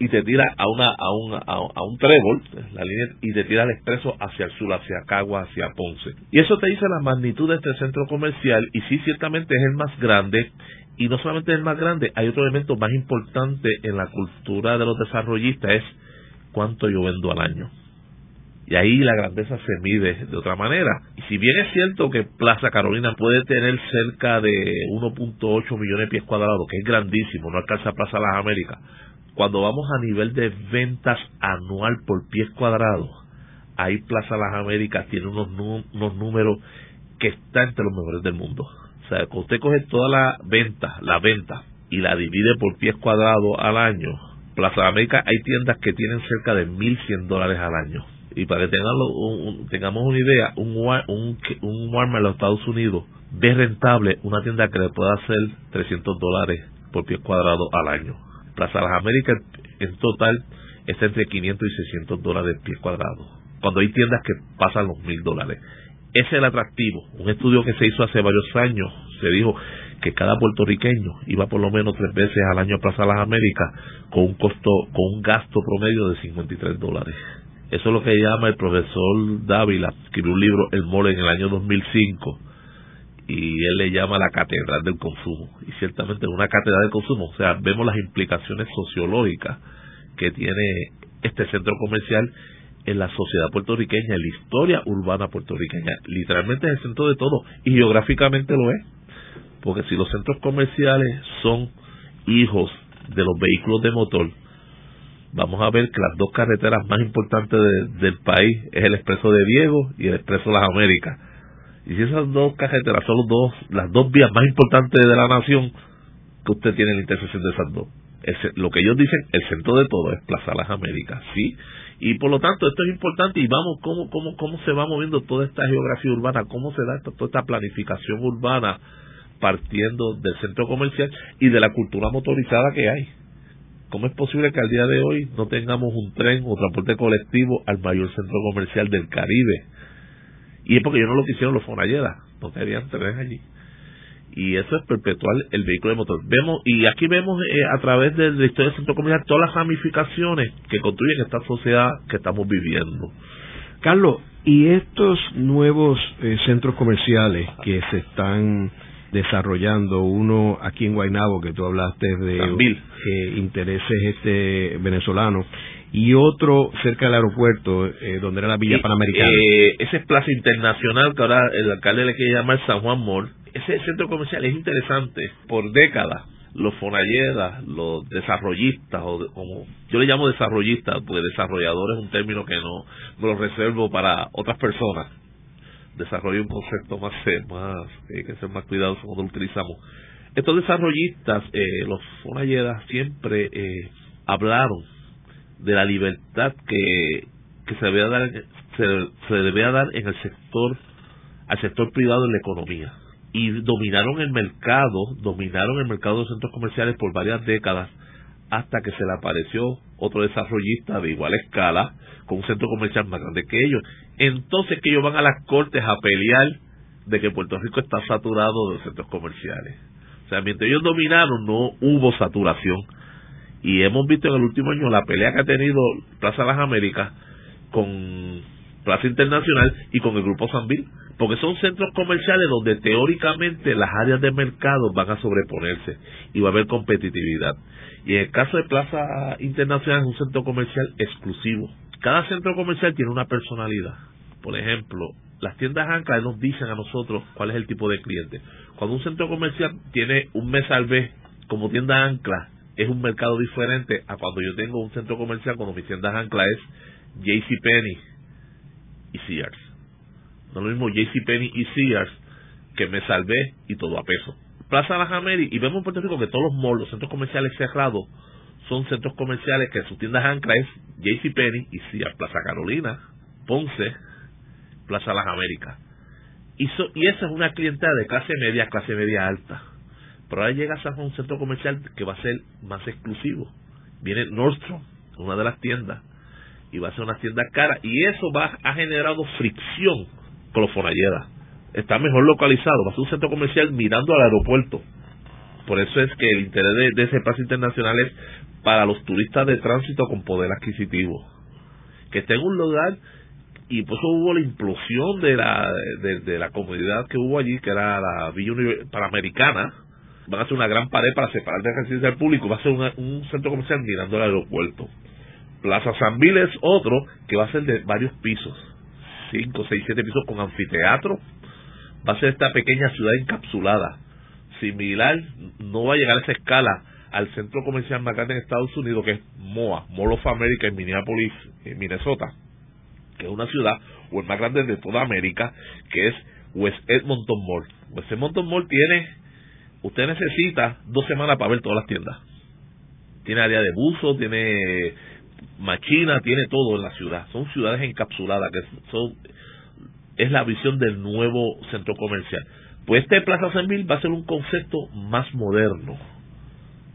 y te tira a una a un, a, un trébol la línea y te tira al expreso hacia el sur hacia Cagua hacia Ponce y eso te dice la magnitud de este centro comercial y sí ciertamente es el más grande y no solamente es el más grande hay otro elemento más importante en la cultura de los desarrollistas es cuánto yo vendo al año y ahí la grandeza se mide de otra manera. Y si bien es cierto que Plaza Carolina puede tener cerca de 1.8 millones de pies cuadrados, que es grandísimo, no alcanza Plaza Las Américas, cuando vamos a nivel de ventas anual por pies cuadrados, ahí Plaza Las Américas tiene unos, unos números que están entre los mejores del mundo. O sea, que usted coge toda la venta, la venta, y la divide por pies cuadrados al año, Plaza Las Américas hay tiendas que tienen cerca de 1.100 dólares al año. Y para que tengamos, tengamos una idea, un, un, un Walmart en los Estados Unidos ve rentable una tienda que le pueda hacer 300 dólares por pies cuadrados al año. Plaza Las Américas en total está entre 500 y 600 dólares de pie cuadrado. Cuando hay tiendas que pasan los mil dólares. Ese es el atractivo. Un estudio que se hizo hace varios años se dijo que cada puertorriqueño iba por lo menos tres veces al año a Plaza Las Américas con un costo, con un gasto promedio de 53 dólares. Eso es lo que llama el profesor Dávila, escribió un libro El Mole en el año 2005 y él le llama la catedral del consumo. Y ciertamente es una catedral del consumo. O sea, vemos las implicaciones sociológicas que tiene este centro comercial en la sociedad puertorriqueña, en la historia urbana puertorriqueña. Literalmente es el centro de todo y geográficamente lo es. Porque si los centros comerciales son hijos de los vehículos de motor, vamos a ver que las dos carreteras más importantes del país es el Expreso de Diego y el Expreso las Américas. Y si esas dos carreteras son los dos, las dos vías más importantes de la nación, que usted tiene la intersección de esas dos. lo que ellos dicen, el centro de todo es Plaza Las Américas, ¿sí? Y por lo tanto, esto es importante y vamos cómo, cómo, cómo se va moviendo toda esta geografía urbana, cómo se da toda esta planificación urbana partiendo del centro comercial y de la cultura motorizada que hay. ¿Cómo es posible que al día de hoy no tengamos un tren o transporte colectivo al mayor centro comercial del Caribe? Y es porque ellos no lo quisieron los Fonalleras, no querían trenes allí. Y eso es perpetuar el vehículo de motor. Vemos Y aquí vemos eh, a través de la historia del centro comercial todas las ramificaciones que construyen esta sociedad que estamos viviendo. Carlos, ¿y estos nuevos eh, centros comerciales que se están desarrollando uno aquí en Guaynabo que tú hablaste de eh, intereses este venezolano y otro cerca del aeropuerto eh, donde era la Villa Panamericana. eh, ese es Plaza Internacional que ahora el alcalde le quiere llamar San Juan Mall ese centro comercial es interesante. Por décadas los fonalleras, los desarrollistas, o como yo le llamo desarrollistas, porque desarrollador es un término que no me lo reservo para otras personas. Desarrolla un concepto más, más hay que ser más cuidadoso cuando lo utilizamos. Estos desarrollistas, eh, los Fonalleras, siempre eh, hablaron de la libertad que, que se debía dar se, se debía dar en el sector al sector privado en la economía y dominaron el mercado dominaron el mercado de los centros comerciales por varias décadas hasta que se le apareció otro desarrollista de igual escala con un centro comercial más grande que ellos entonces que ellos van a las cortes a pelear de que Puerto Rico está saturado de centros comerciales. O sea, mientras ellos dominaron no hubo saturación. Y hemos visto en el último año la pelea que ha tenido Plaza Las Américas con Plaza Internacional y con el Grupo Sanvil, porque son centros comerciales donde teóricamente las áreas de mercado van a sobreponerse y va a haber competitividad. Y en el caso de Plaza Internacional es un centro comercial exclusivo. Cada centro comercial tiene una personalidad por ejemplo, las tiendas anclas nos dicen a nosotros cuál es el tipo de cliente. Cuando un centro comercial tiene un mes al vez como tienda ancla, es un mercado diferente a cuando yo tengo un centro comercial cuando mi tienda ancla es JCPenney y Sears. No es lo mismo JCPenney y Sears que me salvé y todo a peso. Plaza Las Américas, y vemos en Puerto Rico que todos los malls, los centros comerciales cerrados, son centros comerciales que sus tiendas ancla es JCPenney y Sears. Plaza Carolina, Ponce, Plaza Las Américas. Y, y esa es una clientela de clase media, clase media alta. Pero ahora llegas a un centro comercial que va a ser más exclusivo. Viene Nordstrom, una de las tiendas, y va a ser una tienda cara. Y eso va ha generado fricción con los fonalleras. Está mejor localizado, va a ser un centro comercial mirando al aeropuerto. Por eso es que el interés de, de ese paso internacional es para los turistas de tránsito con poder adquisitivo. Que esté en un lugar y por eso hubo la implosión de la de, la comunidad que hubo allí que era la Villa Panamericana van a hacer una gran pared para separar de residencia al público. Va a ser un centro comercial mirando el aeropuerto. Plaza San Bill es otro que va a ser de varios pisos. Cinco, seis, siete pisos con anfiteatro. Va a ser esta pequeña ciudad encapsulada. Similar no va a llegar a esa escala al centro comercial más grande en Estados Unidos que es MOA Mall of America en Minneapolis en Minnesota que es una ciudad, o el más grande de toda América, que es West Edmonton Mall. West Edmonton Mall tiene, usted necesita dos semanas para ver todas las tiendas. Tiene área de buzo, tiene machina, tiene todo en la ciudad. Son ciudades encapsuladas, que son, es la visión del nuevo centro comercial. Pues este Plaza Senville va a ser un concepto más moderno.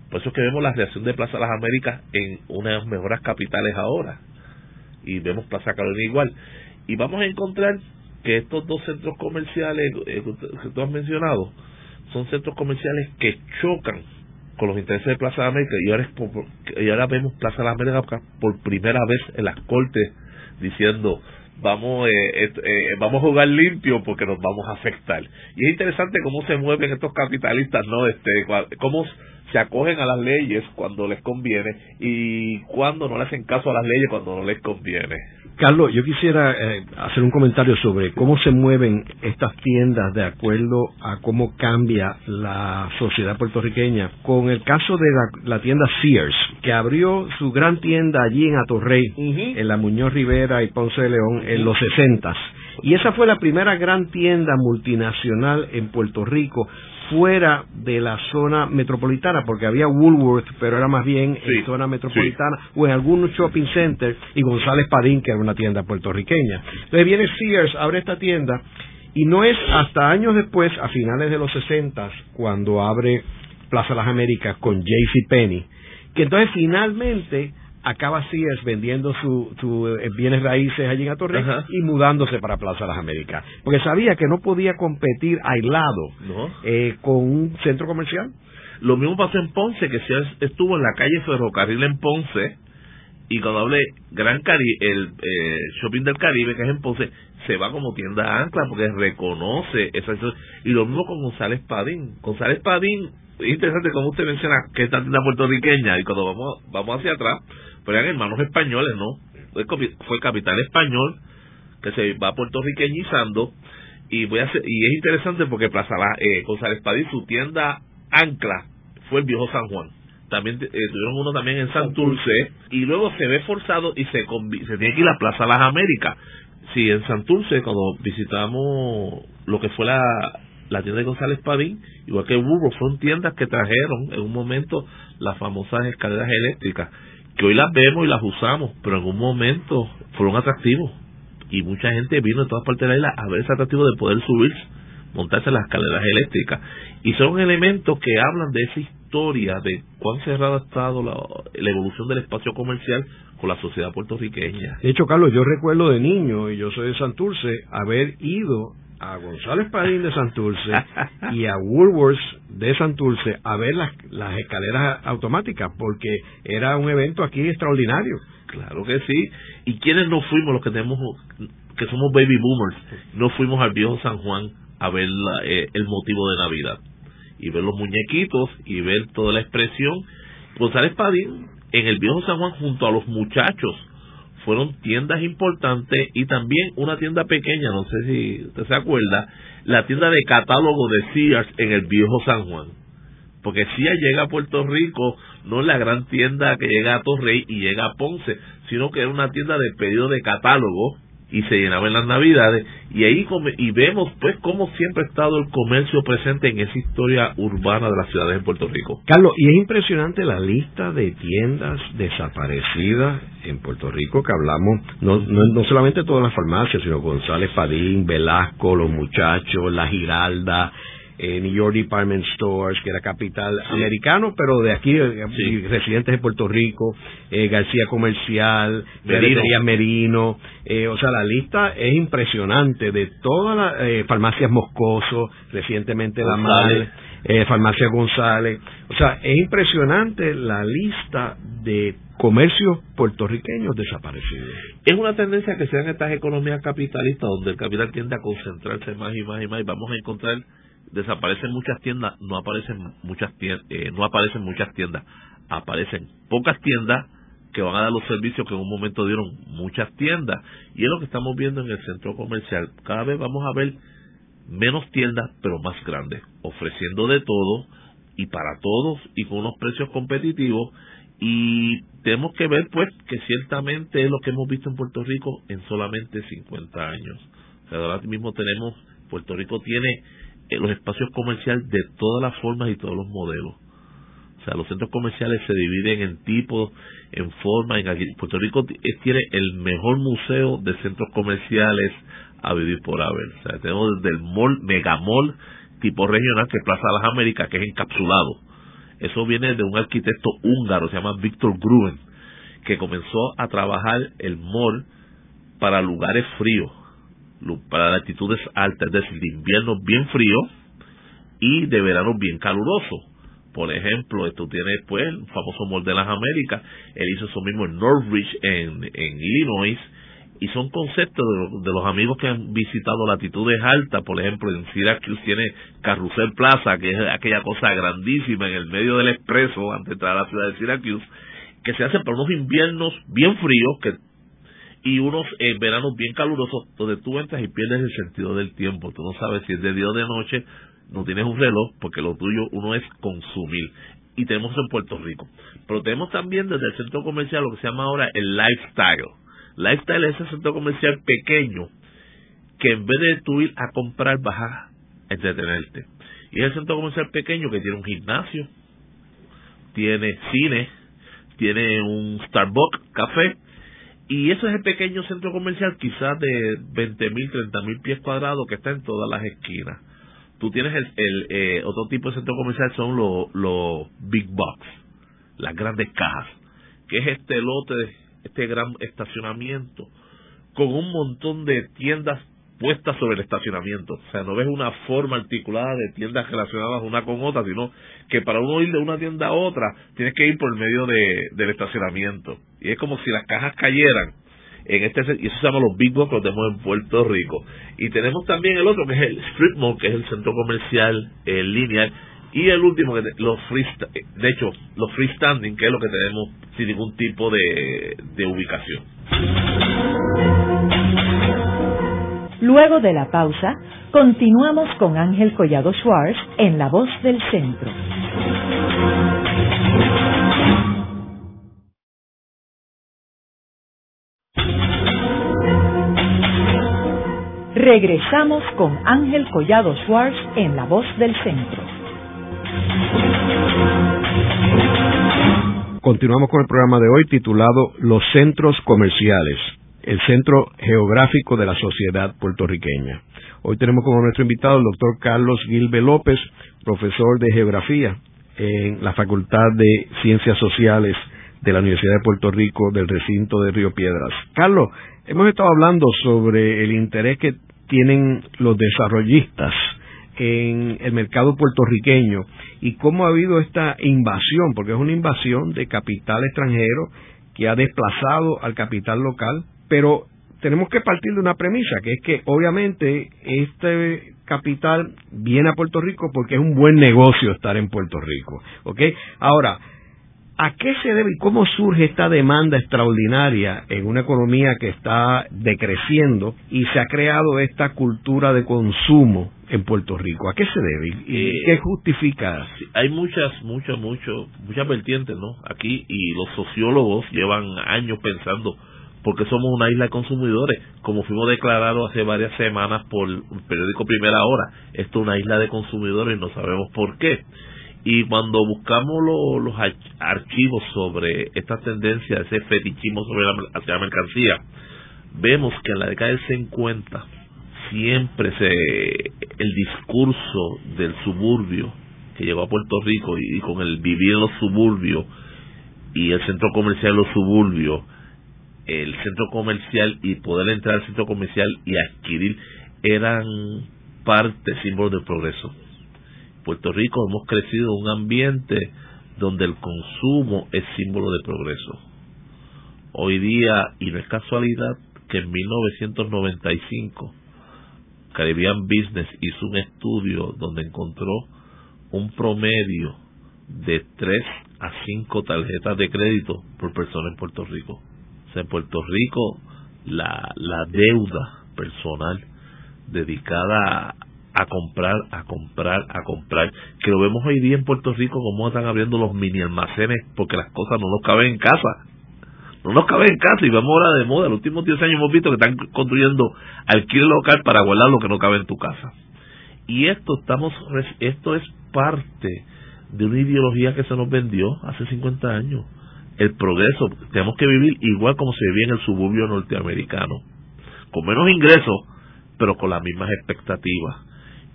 Por eso es que vemos la reacción de Plaza Las Américas en una de las mejores capitales ahora y vemos Plaza Carolina igual. Y vamos a encontrar que estos dos centros comerciales eh, que tú has mencionado son centros comerciales que chocan con los intereses de Plaza de América y ahora, y ahora vemos Plaza de América por primera vez en las cortes diciendo vamos eh, eh, vamos a jugar limpio porque nos vamos a afectar y es interesante cómo se mueven estos capitalistas no este cómo se acogen a las leyes cuando les conviene y cuando no le hacen caso a las leyes cuando no les conviene Carlos, yo quisiera eh, hacer un comentario sobre cómo se mueven estas tiendas de acuerdo a cómo cambia la sociedad puertorriqueña. Con el caso de la, tienda Sears, que abrió su gran tienda allí en Atorrey, en la Muñoz Rivera y Ponce de León, en los 60 y esa fue la primera gran tienda multinacional en Puerto Rico fuera de la zona metropolitana, porque había Woolworth, pero era más bien en zona metropolitana o en algún shopping center, y González Padín, que era una tienda puertorriqueña. Entonces viene Sears, abre esta tienda, y no es hasta años después, a finales de los 60, cuando abre Plaza Las Américas con JC Penney, que entonces finalmente acaba Sears vendiendo sus su, eh, bienes raíces allí en Atorrey y mudándose para Plaza Las Américas. Porque sabía que no podía competir aislado eh, con un centro comercial. Lo mismo pasó en Ponce, que Sears estuvo en la calle Ferrocarril en Ponce y cuando hablé Gran Caribe, el eh, Shopping del Caribe, que es en Ponce, se va como tienda ancla porque reconoce esa y lo mismo con González Padín. González Padín, es interesante como usted menciona que esta tienda puertorriqueña y cuando vamos vamos hacia atrás, pero eran hermanos españoles, ¿no? Fue capital español que se va puertorriqueñizando y voy a hacer, y es interesante porque Plaza eh, González Padín, su tienda ancla fue el viejo San Juan. También eh, tuvieron uno también en Santurce y luego se ve forzado y se, se tiene que ir a Plaza Las Américas. Sí, en Santurce, cuando visitamos lo que fue la, la tienda de González Padín, igual que Burro, son tiendas que trajeron en un momento las famosas escaleras eléctricas que hoy las vemos y las usamos, pero en un momento fueron atractivos. Y mucha gente vino de todas partes de la isla a ver ese atractivo de poder subir, montarse las escaleras eléctricas. Y son elementos que hablan de esa historia, de cuán cerrada ha estado la, la evolución del espacio comercial con la sociedad puertorriqueña. De hecho, Carlos, yo recuerdo de niño, y yo soy de Santurce, haber ido a González Padín de Santurce y a Woolworths de Santurce a ver las, las escaleras automáticas porque era un evento aquí extraordinario. Claro que sí. ¿Y quiénes no fuimos los que tenemos que somos baby boomers? No fuimos al viejo San Juan a ver eh, el motivo de Navidad y ver los muñequitos y ver toda la expresión. González Padín en el viejo San Juan junto a los muchachos fueron tiendas importantes y también una tienda pequeña, no sé si usted se acuerda, la tienda de catálogo de Sears en el viejo San Juan. Porque Sears llega a Puerto Rico, no es la gran tienda que llega a Torrey y llega a Ponce, sino que era una tienda de pedido de catálogo y se llenaba en las navidades y ahí y vemos pues cómo siempre ha estado el comercio presente en esa historia urbana de las ciudades de Puerto Rico. Carlos, y es impresionante la lista de tiendas desaparecidas en Puerto Rico que hablamos, no, no, solamente todas las farmacias, sino González Padín, Velasco, Los Muchachos, La Giralda, eh, New York Department Stores, que era capital americano, pero de aquí, eh, residentes de Puerto Rico, eh, García Comercial, Merino, Merino eh, o sea, la lista es impresionante de todas las eh, farmacias Moscoso, recientemente La Mal, Farmacia González, o sea, es impresionante la lista de comercios puertorriqueños desaparecidos. Es una tendencia que sean estas economías capitalistas donde el capital tiende a concentrarse más y más y más y vamos a encontrar desaparecen muchas tiendas, no aparecen muchas tiendas, eh, no aparecen muchas tiendas, aparecen pocas tiendas que van a dar los servicios que en un momento dieron muchas tiendas y es lo que estamos viendo en el centro comercial. Cada vez vamos a ver menos tiendas pero más grandes, ofreciendo de todo y para todos y con unos precios competitivos y tenemos que ver pues que ciertamente es lo que hemos visto en Puerto Rico en solamente 50 años. Ahora mismo tenemos, Puerto Rico tiene en los espacios comerciales de todas las formas y todos los modelos. O sea, los centros comerciales se dividen en tipos, en forma. En Puerto Rico tiene el mejor museo de centros comerciales a vivir por haber. O sea, tenemos desde el mall, megamall tipo regional, que es Plaza de las Américas, que es encapsulado. Eso viene de un arquitecto húngaro, se llama Víctor Gruen, que comenzó a trabajar el mall para lugares fríos para latitudes altas, es decir, de invierno bien frío y de verano bien caluroso. Por ejemplo, esto tiene pues el famoso Mall de las Américas, él hizo eso mismo en Northridge, en, en Illinois, y son conceptos de, los amigos que han visitado latitudes altas, por ejemplo, en Syracuse tiene Carrusel Plaza, que es aquella cosa grandísima en el medio del expreso antes de entrar a la ciudad de Syracuse, que se hace por unos inviernos bien fríos que y unos eh, veranos bien calurosos donde tú entras y pierdes el sentido del tiempo. Tú no sabes si es de día o de noche, no tienes un reloj, porque lo tuyo uno es consumir. Y tenemos en Puerto Rico. Pero tenemos también desde el centro comercial lo que se llama ahora el lifestyle Lifestyle es ese centro comercial pequeño que en vez de tú ir a comprar vas a entretenerte. Y es el centro comercial pequeño que tiene un gimnasio, tiene cine, tiene un Starbucks, café, y eso es el pequeño centro comercial quizás de 20 mil, 30 mil pies cuadrados que está en todas las esquinas. Tú tienes el, el eh, otro tipo de centro comercial son los, big box, las grandes cajas, que es este lote este gran estacionamiento con un montón de tiendas puestas sobre el estacionamiento. O sea, no ves una forma articulada de tiendas relacionadas una con otra, sino que para uno ir de una tienda a otra tienes que ir por medio de, del estacionamiento. Y es como si las cajas cayeran en este y eso se llama los Big Box que tenemos en Puerto Rico. Y tenemos también el otro que es el Street Mall, que es el centro comercial en línea y el último, que los free, de hecho, los freestanding, que es lo que tenemos sin ningún tipo de, de ubicación. Luego de la pausa, continuamos con Ángel Collado Schwartz en La Voz del Centro. Regresamos con Ángel Collado Schwartz en La Voz del Centro. Continuamos con el programa de hoy titulado Los Centros Comerciales, el Centro Geográfico de la Sociedad Puertorriqueña. Hoy tenemos como nuestro invitado el doctor Carlos Gilbe López, profesor de Geografía en la Facultad de Ciencias Sociales de la Universidad de Puerto Rico del recinto de Río Piedras. Carlos, hemos estado hablando sobre el interés que tienen los desarrollistas en el mercado puertorriqueño y cómo ha habido esta invasión, porque es una invasión de capital extranjero que ha desplazado al capital local, pero tenemos que partir de una premisa, que es que obviamente este capital viene a Puerto Rico porque es un buen negocio estar en Puerto Rico, ¿ok? Ahora, ¿A qué se debe y cómo surge esta demanda extraordinaria en una economía que está decreciendo y se ha creado esta cultura de consumo en Puerto Rico? ¿A qué se debe y eh, qué justifica? Hay muchas, muchas, muchas, muchas vertientes, ¿no? Aquí y los sociólogos llevan años pensando porque somos una isla de consumidores, como fuimos declarados hace varias semanas por el periódico Primera Hora. Esto es una isla de consumidores y no sabemos por qué. Y cuando buscamos los archivos sobre esta tendencia, ese fetichismo sobre la, hacia la mercancía, vemos que en la década del 50 siempre se, el discurso del suburbio que llegó a Puerto Rico y, con el vivir en los suburbios y el centro comercial de los suburbios, el centro comercial y poder entrar al centro comercial y adquirir eran parte, símbolo del progreso Puerto Rico hemos crecido en un ambiente donde el consumo es símbolo de progreso. Hoy día, y no es casualidad, que en 1995 Caribbean Business hizo un estudio donde encontró un promedio de 3 a 5 tarjetas de crédito por persona en Puerto Rico. En Puerto Rico la, la deuda personal dedicada a comprar, a comprar, a comprar. Que lo vemos hoy día en Puerto Rico como están abriendo los mini almacenes porque las cosas no nos caben en casa. No nos caben en casa y vamos ahora de moda. Los últimos 10 años hemos visto que están construyendo alquiler local para guardar lo que no cabe en tu casa. Y esto estamos esto es parte de una ideología que se nos vendió hace 50 años. El progreso, tenemos que vivir igual como se vivía en el suburbio norteamericano, con menos ingresos, pero con las mismas expectativas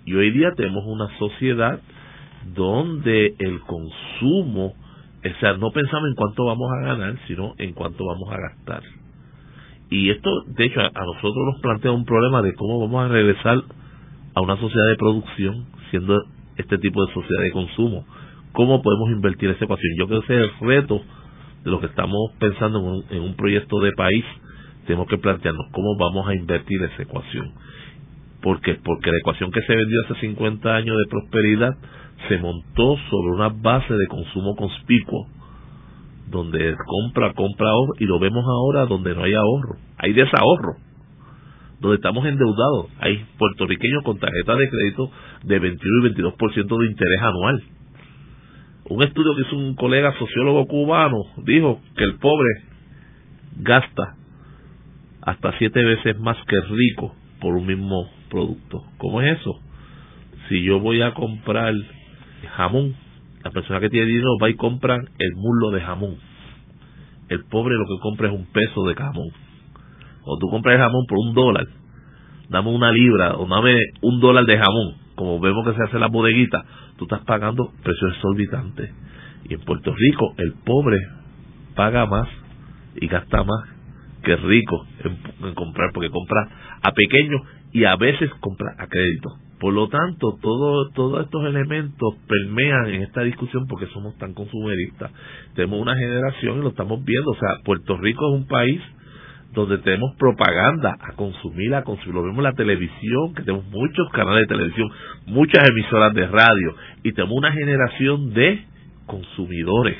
y hoy día tenemos una sociedad donde el consumo, o sea, no pensamos en cuánto vamos a ganar, sino en cuánto vamos a gastar. Y esto, de hecho, a, nosotros nos plantea un problema de cómo vamos a regresar a una sociedad de producción siendo este tipo de sociedad de consumo. ¿Cómo podemos invertir esa ecuación? Yo creo que ese es el reto de lo que estamos pensando en un, en un proyecto de país tenemos que plantearnos cómo vamos a invertir esa ecuación. ¿Por Porque la ecuación que se vendió hace 50 años de prosperidad se montó sobre una base de consumo conspicuo, donde compra, compra ahorro, y lo vemos ahora donde no hay ahorro, hay desahorro, donde estamos endeudados, hay puertorriqueños con tarjetas de crédito de 21 y 22% de interés anual. Un estudio que hizo un colega sociólogo cubano dijo que el pobre gasta hasta siete veces más que el rico por un mismo producto. ¿Cómo es eso? Si yo voy a comprar jamón, la persona que tiene dinero va y compra el muslo de jamón. El pobre lo que compra es un peso de jamón. O tú compras el jamón por un dólar, dame una libra o dame un dólar de jamón, como vemos que se hace la bodeguita, tú estás pagando precios exorbitantes. Y en Puerto Rico el pobre paga más y gasta más que el rico en, comprar, porque compra a pequeño y a veces compra a crédito. Por lo tanto, todo, todos estos elementos permean en esta discusión porque somos tan consumeristas. Tenemos una generación y lo estamos viendo. O sea, Puerto Rico es un país donde tenemos propaganda a consumir, a consumir. Lo vemos en la televisión, que tenemos muchos canales de televisión, muchas emisoras de radio y tenemos una generación de consumidores.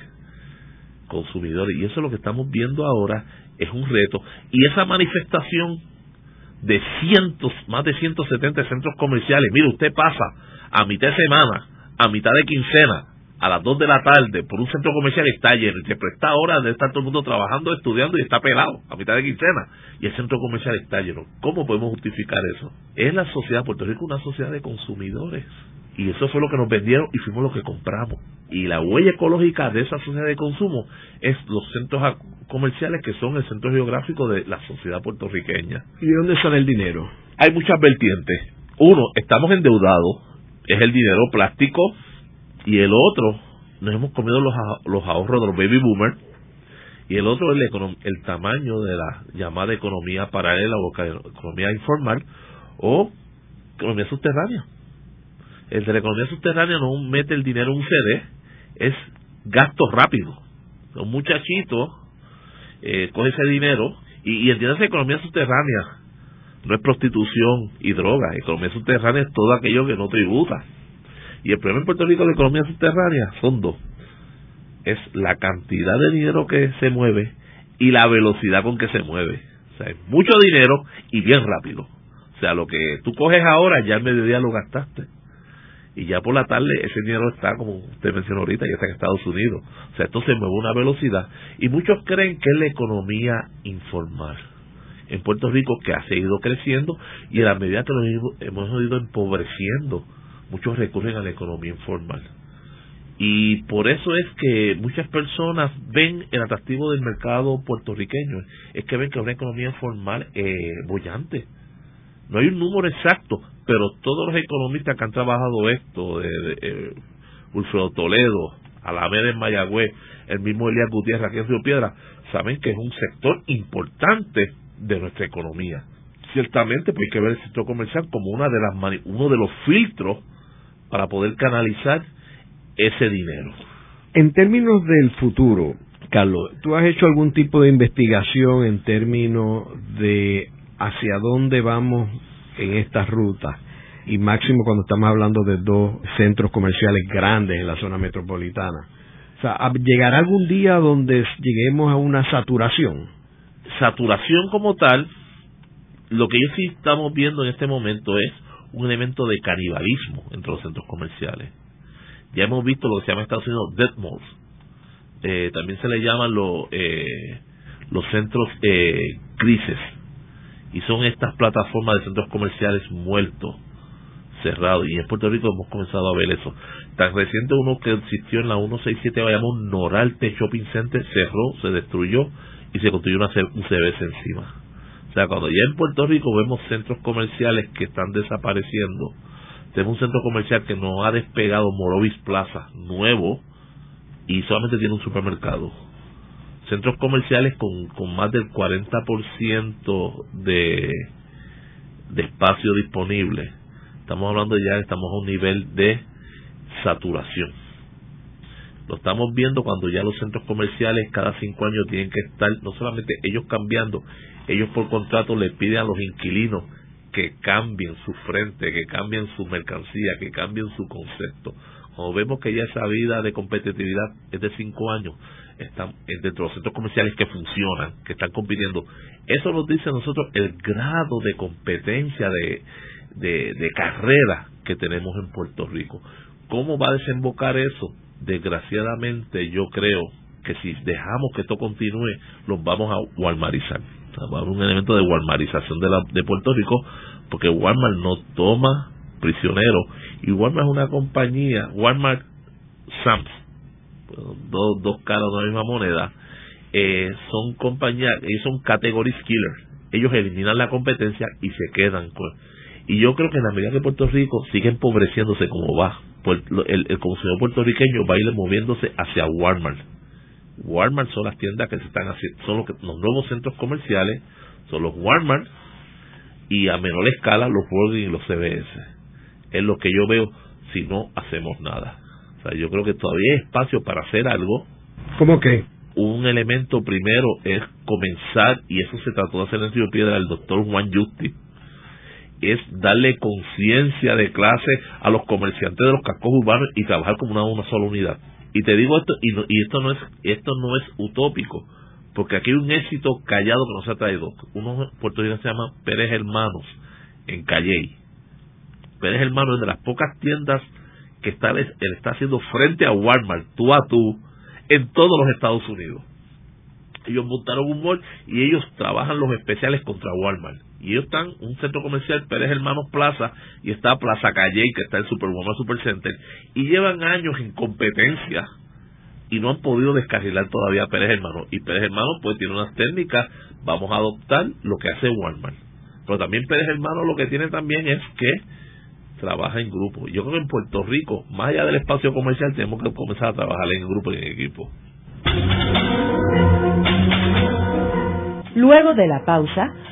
Consumidores. Y eso es lo que estamos viendo ahora, es un reto. Y esa manifestación de cientos, más de 170 centros comerciales. Mire, usted pasa a mitad de semana, a mitad de quincena, a las 2 de la tarde, por un centro comercial está lleno. Y siempre está ahora de estar todo el mundo trabajando, estudiando y está pelado, a mitad de quincena. Y el centro comercial está lleno. ¿Cómo podemos justificar eso? Es la sociedad, Puerto Rico una sociedad de consumidores. Y eso fue lo que nos vendieron y fuimos lo que compramos. Y la huella ecológica de esa sociedad de consumo es los centros comerciales que son el centro geográfico de la sociedad puertorriqueña. ¿Y de dónde sale el dinero? Hay muchas vertientes. Uno, estamos endeudados, es el dinero plástico, y el otro, nos hemos comido los, los ahorros de los baby boomers, y el otro es el, tamaño de la llamada economía paralela o economía informal o economía subterránea el de la economía subterránea no mete el dinero en un CD, es gasto rápido. Un muchachito eh, coge ese dinero y, y entiende economía subterránea. No es prostitución y droga. Economía subterránea es todo aquello que no tributa. Y el problema en Puerto Rico de economía subterránea son dos. Es la cantidad de dinero que se mueve y la velocidad con que se mueve. O sea, es mucho dinero y bien rápido. O sea, lo que tú coges ahora ya al mediodía lo gastaste y ya por la tarde ese dinero está, como usted mencionó ahorita, ya está en Estados Unidos. O sea, esto se mueve a una velocidad. Y muchos creen que es la economía informal en Puerto Rico que ha seguido creciendo y en la medida que lo hemos ido empobreciendo, muchos recurren a la economía informal. Y por eso es que muchas personas ven el atractivo del mercado puertorriqueño, es que ven que es una economía informal eh, bollante. No hay un número exacto, pero todos los economistas que han trabajado esto, de, de, Ulfredo Toledo, Alameda en Mayagüez, el mismo Elías Gutiérrez aquí Río Piedra, saben que es un sector importante de nuestra economía. Ciertamente pues hay que ver el sector comercial como una de las uno de los filtros para poder canalizar ese dinero. En términos del futuro, Carlos, ¿tú has hecho algún tipo de investigación en términos de hacia dónde vamos en esta ruta y máximo cuando estamos hablando de dos centros comerciales grandes en la zona metropolitana. O sea, ¿llegará algún día donde lleguemos a una saturación? Saturación como tal, lo que yo sí estamos viendo en este momento es un elemento de canibalismo entre los centros comerciales. Ya hemos visto lo que se llama en Estados Unidos dead malls. Eh, también se le llaman lo, eh, los centros eh, crisis y son estas plataformas de centros comerciales muertos, cerrados. Y en Puerto Rico hemos comenzado a ver eso. Tan reciente uno que existió en la 167 llamado Noralte Shopping Center, cerró, se destruyó y se construyó una, un CBS encima. O sea, cuando ya en Puerto Rico vemos centros comerciales que están desapareciendo, tenemos un centro comercial que no ha despegado Morovis Plaza, nuevo, y solamente tiene un supermercado centros comerciales con, con más del 40% de, de espacio disponible. Estamos hablando ya, estamos a un nivel de saturación. Lo estamos viendo cuando ya los centros comerciales cada cinco años tienen que estar, no solamente ellos cambiando, ellos por contrato le piden a los inquilinos que cambien su frente, que cambien su mercancía, que cambien su concepto. Cuando vemos que ya esa vida de competitividad es de cinco años, están dentro de los centros comerciales que funcionan, que están compitiendo. Eso nos dice a nosotros el grado de competencia de, de, carrera que tenemos en Puerto Rico. ¿Cómo va a desembocar eso? Desgraciadamente yo creo que si dejamos que esto continúe, los vamos a walmarizar. Un elemento de walmarización de, la, de Puerto Rico, porque Walmart no toma prisioneros. Y Walmart es una compañía, Walmart Sam's, dos, dos caras de la misma moneda, eh, son compañías, ellos son categories killers. Ellos eliminan la competencia y se quedan. Y yo creo que en la medida que Puerto Rico sigue empobreciéndose como va, pues el, el consumidor puertorriqueño va a ir moviéndose hacia Walmart. Walmart son las tiendas que se están haciendo, son los, los nuevos centros comerciales, son los Walmart y a menor escala los Walgreens y los CBS. Es lo que yo veo si no hacemos nada. O sea, yo creo que todavía hay espacio para hacer algo. ¿Cómo que? Un elemento primero es comenzar, y eso se trató de hacer en Río Piedra del doctor Juan Justi, es darle conciencia de clase a los comerciantes de los cascos urbanos y trabajar como una, una sola unidad. Y te digo esto, y, y esto no es esto no es utópico, porque aquí hay un éxito callado que no se ha traído. Uno puertorriqueños se llama Pérez Hermanos, en Calley. Pérez Hermanos es de las pocas tiendas que está, él está haciendo frente a Walmart, tú a tú, en todos los Estados Unidos. Ellos montaron un mall y ellos trabajan los especiales contra Walmart. Y ellos están, un centro comercial, Pérez Hermanos Plaza, y está Plaza Calle, que está el Super Walmart Super Center, y llevan años en competencia y no han podido descarrilar todavía a Pérez Hermanos. Y Pérez Hermanos pues tiene unas técnicas, vamos a adoptar lo que hace Walmart. Pero también Pérez Hermanos lo que tiene también es que trabaja en grupo. Yo creo que en Puerto Rico, más allá del espacio comercial, tenemos que comenzar a trabajar en grupo y en equipo. Luego de la pausa,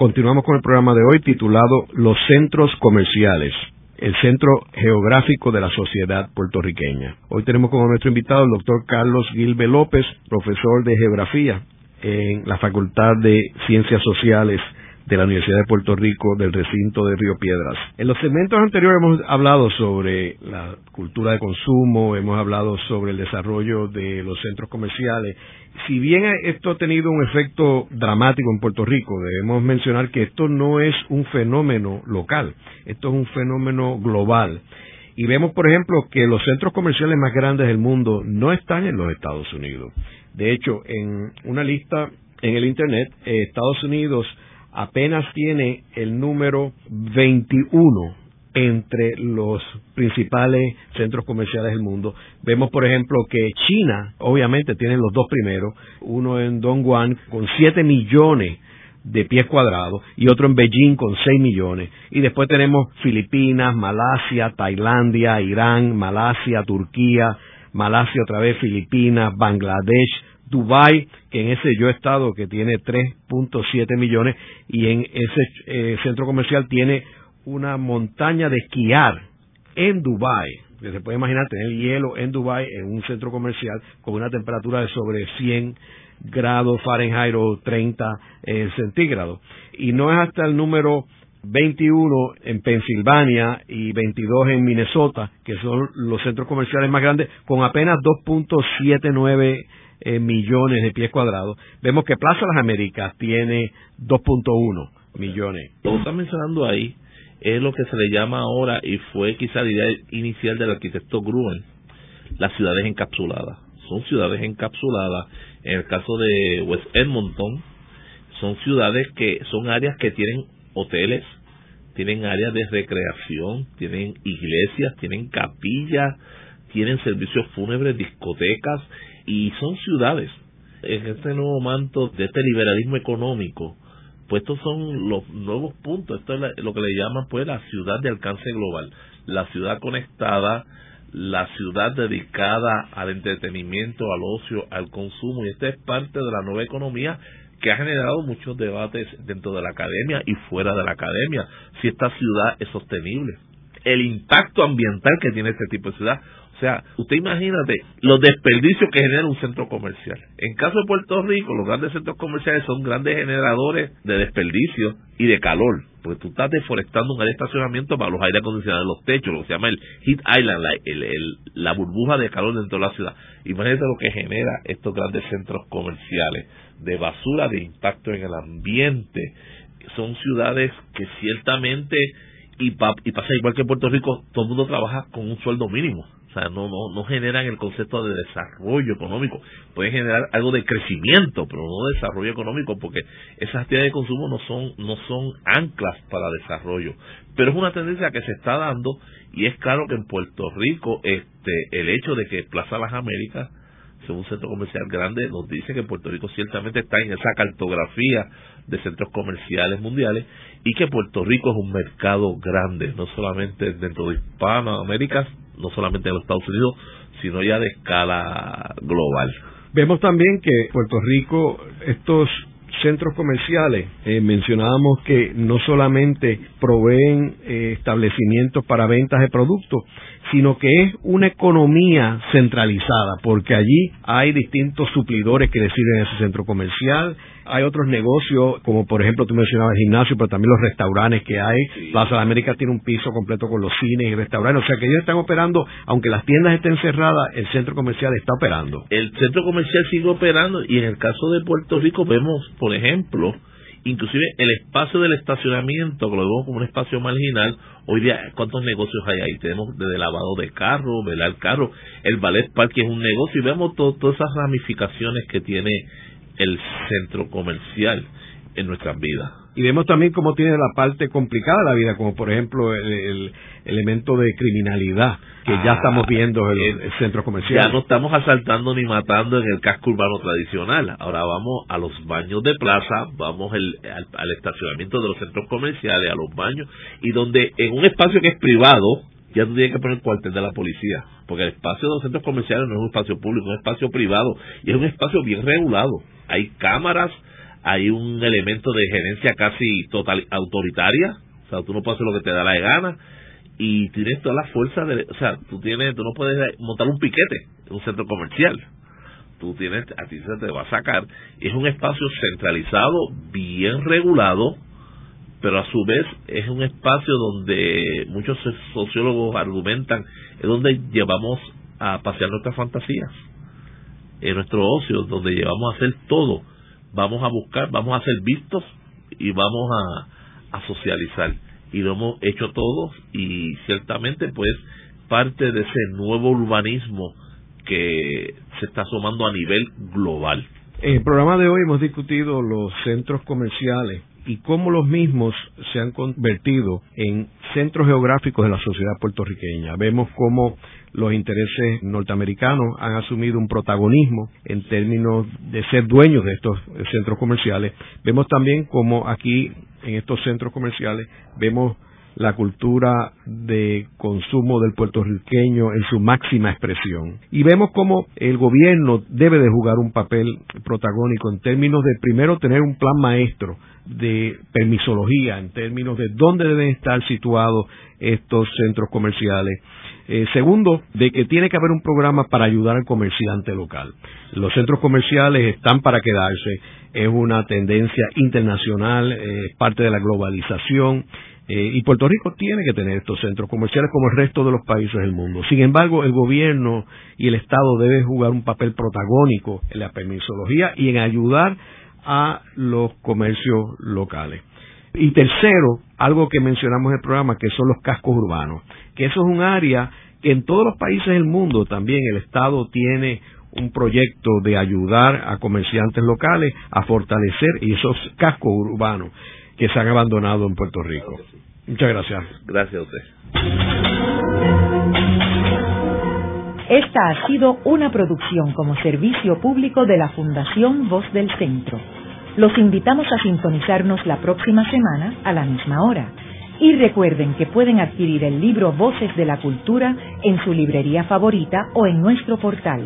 Continuamos con el programa de hoy titulado Los Centros Comerciales, el Centro Geográfico de la Sociedad Puertorriqueña. Hoy tenemos como nuestro invitado el doctor Carlos Gilbe López, profesor de Geografía en la Facultad de Ciencias Sociales de la Universidad de Puerto Rico del recinto de Río Piedras. En los segmentos anteriores hemos hablado sobre la cultura de consumo, hemos hablado sobre el desarrollo de los centros comerciales. Si bien esto ha tenido un efecto dramático en Puerto Rico, debemos mencionar que esto no es un fenómeno local, esto es un fenómeno global. Y vemos, por ejemplo, que los centros comerciales más grandes del mundo no están en los Estados Unidos. De hecho, en una lista en el Internet, eh, Estados Unidos apenas tiene el número 21 entre los principales centros comerciales del mundo. Vemos, por ejemplo, que China, obviamente, tiene los dos primeros, uno en Dongguan con 7 millones de pies cuadrados y otro en Beijing con 6 millones. Y después tenemos Filipinas, Malasia, Tailandia, Irán, Malasia, Turquía, Malasia otra vez, Filipinas, Bangladesh, Dubai, que en ese yo he estado, que tiene 3.7 millones, y en ese eh, centro comercial tiene una montaña de esquiar en Dubai. Que se puede imaginar tener hielo en Dubai en un centro comercial con una temperatura de sobre 100 grados Fahrenheit o 30 eh, centígrados. Y no es hasta el número 21 en Pensilvania y 22 en Minnesota, que son los centros comerciales más grandes, con apenas 2.79 eh, millones de pies cuadrados. Vemos que Plaza Las Américas tiene 2.1 millones. Lo que está mencionando ahí es lo que se le llama ahora, y fue quizá la idea inicial del arquitecto Gruen, las ciudades encapsuladas. Son ciudades encapsuladas. En el caso de West Edmonton, son ciudades que son áreas que tienen hoteles, tienen áreas de recreación, tienen iglesias, tienen capillas, tienen servicios fúnebres, discotecas y son ciudades. En este nuevo manto de este liberalismo económico, pues estos son los nuevos puntos, esto es lo que le llaman pues la ciudad de alcance global, la ciudad conectada, la ciudad dedicada al entretenimiento, al ocio, al consumo, y esta es parte de la nueva economía que ha generado muchos debates dentro de la academia y fuera de la academia, si esta ciudad es sostenible, el impacto ambiental que tiene este tipo de ciudad. O sea, usted imagínate los desperdicios que genera un centro comercial. En caso de Puerto Rico, los grandes centros comerciales son grandes generadores de desperdicio y de calor, porque tú estás deforestando un área de estacionamiento para los aire acondicionados de los techos, lo que se llama el heat island, la, burbuja de calor dentro de la ciudad. Imagínate lo que genera estos grandes centros comerciales de basura, de impacto en el ambiente. Son ciudades que ciertamente, y, y pasa igual que Puerto Rico, todo el mundo trabaja con un sueldo mínimo o sea, no, no, no generan el concepto de desarrollo económico. Pueden generar algo de crecimiento, pero no de desarrollo económico, porque esas actividades de consumo no son, no son anclas para desarrollo. Pero es una tendencia que se está dando y es claro que en Puerto Rico este, el hecho de que Plaza Las Américas sea un centro comercial grande nos dice que Puerto Rico ciertamente está en esa cartografía de centros comerciales mundiales y que Puerto Rico es un mercado grande, no solamente dentro de Hispanoamérica, no solamente en los Estados Unidos, sino ya de escala global. Vemos también que Puerto Rico, estos centros comerciales, eh, mencionábamos que no solamente proveen eh, establecimientos para ventas de productos, sino que es una economía centralizada, porque allí hay distintos suplidores que deciden en ese centro comercial, hay otros negocios, como por ejemplo tú mencionabas el gimnasio, pero también los restaurantes que hay. Plaza de América tiene un piso completo con los cines y restaurantes, o sea que ellos están operando, aunque las tiendas estén cerradas, el centro comercial está operando. El centro comercial sigue operando y en el caso de Puerto Rico vemos, por ejemplo, inclusive el espacio del estacionamiento, que lo vemos como un espacio marginal, hoy día, ¿cuántos negocios hay ahí? Tenemos desde lavado de carro, velar carro, el ballet park es un negocio y vemos todas esas ramificaciones que tiene el centro comercial en nuestras vidas. Y vemos también cómo tiene la parte complicada de la vida, como por ejemplo el, elemento de criminalidad que ya estamos viendo en el, centro comercial. Ya no estamos asaltando ni matando en el casco urbano tradicional. Ahora vamos a los baños de plaza, vamos al, al estacionamiento de los centros comerciales, a los baños, y donde en un espacio que es privado, ya tú tienes que poner cuartel de la policía, porque el espacio de los centros comerciales no es un espacio público, es un espacio privado y es un espacio bien regulado. Hay cámaras, hay un elemento de gerencia casi total autoritaria, o sea, tú no puedes hacer lo que te da la gana y tienes toda la fuerza de, o sea, tú tienes, tú no puedes montar un piquete en un centro comercial. Tú tienes, a ti se te va a sacar. Es un espacio centralizado, bien regulado, pero a su vez es un espacio donde muchos sociólogos argumentan, es donde llevamos a pasear nuestras fantasías, en nuestro ocio, donde llevamos a hacer todo. Vamos a buscar, vamos a ser vistos y vamos a, socializar. Y lo hemos hecho todos y ciertamente pues parte de ese nuevo urbanismo que se está asomando a nivel global. En el programa de hoy hemos discutido los centros comerciales y cómo los mismos se han convertido en centros geográficos de la sociedad puertorriqueña. Vemos cómo los intereses norteamericanos han asumido un protagonismo en términos de ser dueños de estos centros comerciales. Vemos también cómo aquí en estos centros comerciales vemos la cultura de consumo del puertorriqueño en su máxima expresión. Y vemos cómo el gobierno debe de jugar un papel protagónico en términos de primero tener un plan maestro de permisología en términos de dónde deben estar situados estos centros comerciales. Eh, segundo, de que tiene que haber un programa para ayudar al comerciante local. Los centros comerciales están para quedarse, es una tendencia internacional, eh, es parte de la globalización eh, y Puerto Rico tiene que tener estos centros comerciales como el resto de los países del mundo. Sin embargo, el gobierno y el Estado deben jugar un papel protagónico en la permisología y en ayudar a los comercios locales. Y tercero, algo que mencionamos en el programa, que son los cascos urbanos, que eso es un área que en todos los países del mundo también el Estado tiene un proyecto de ayudar a comerciantes locales a fortalecer esos cascos urbanos que se han abandonado en Puerto Rico. Muchas gracias. Gracias a usted. Esta ha sido una producción como servicio público de la Fundación Voz del Centro. Los invitamos a sintonizarnos la próxima semana a la misma hora. Y recuerden que pueden adquirir el libro Voces de la Cultura en su librería favorita o en nuestro portal.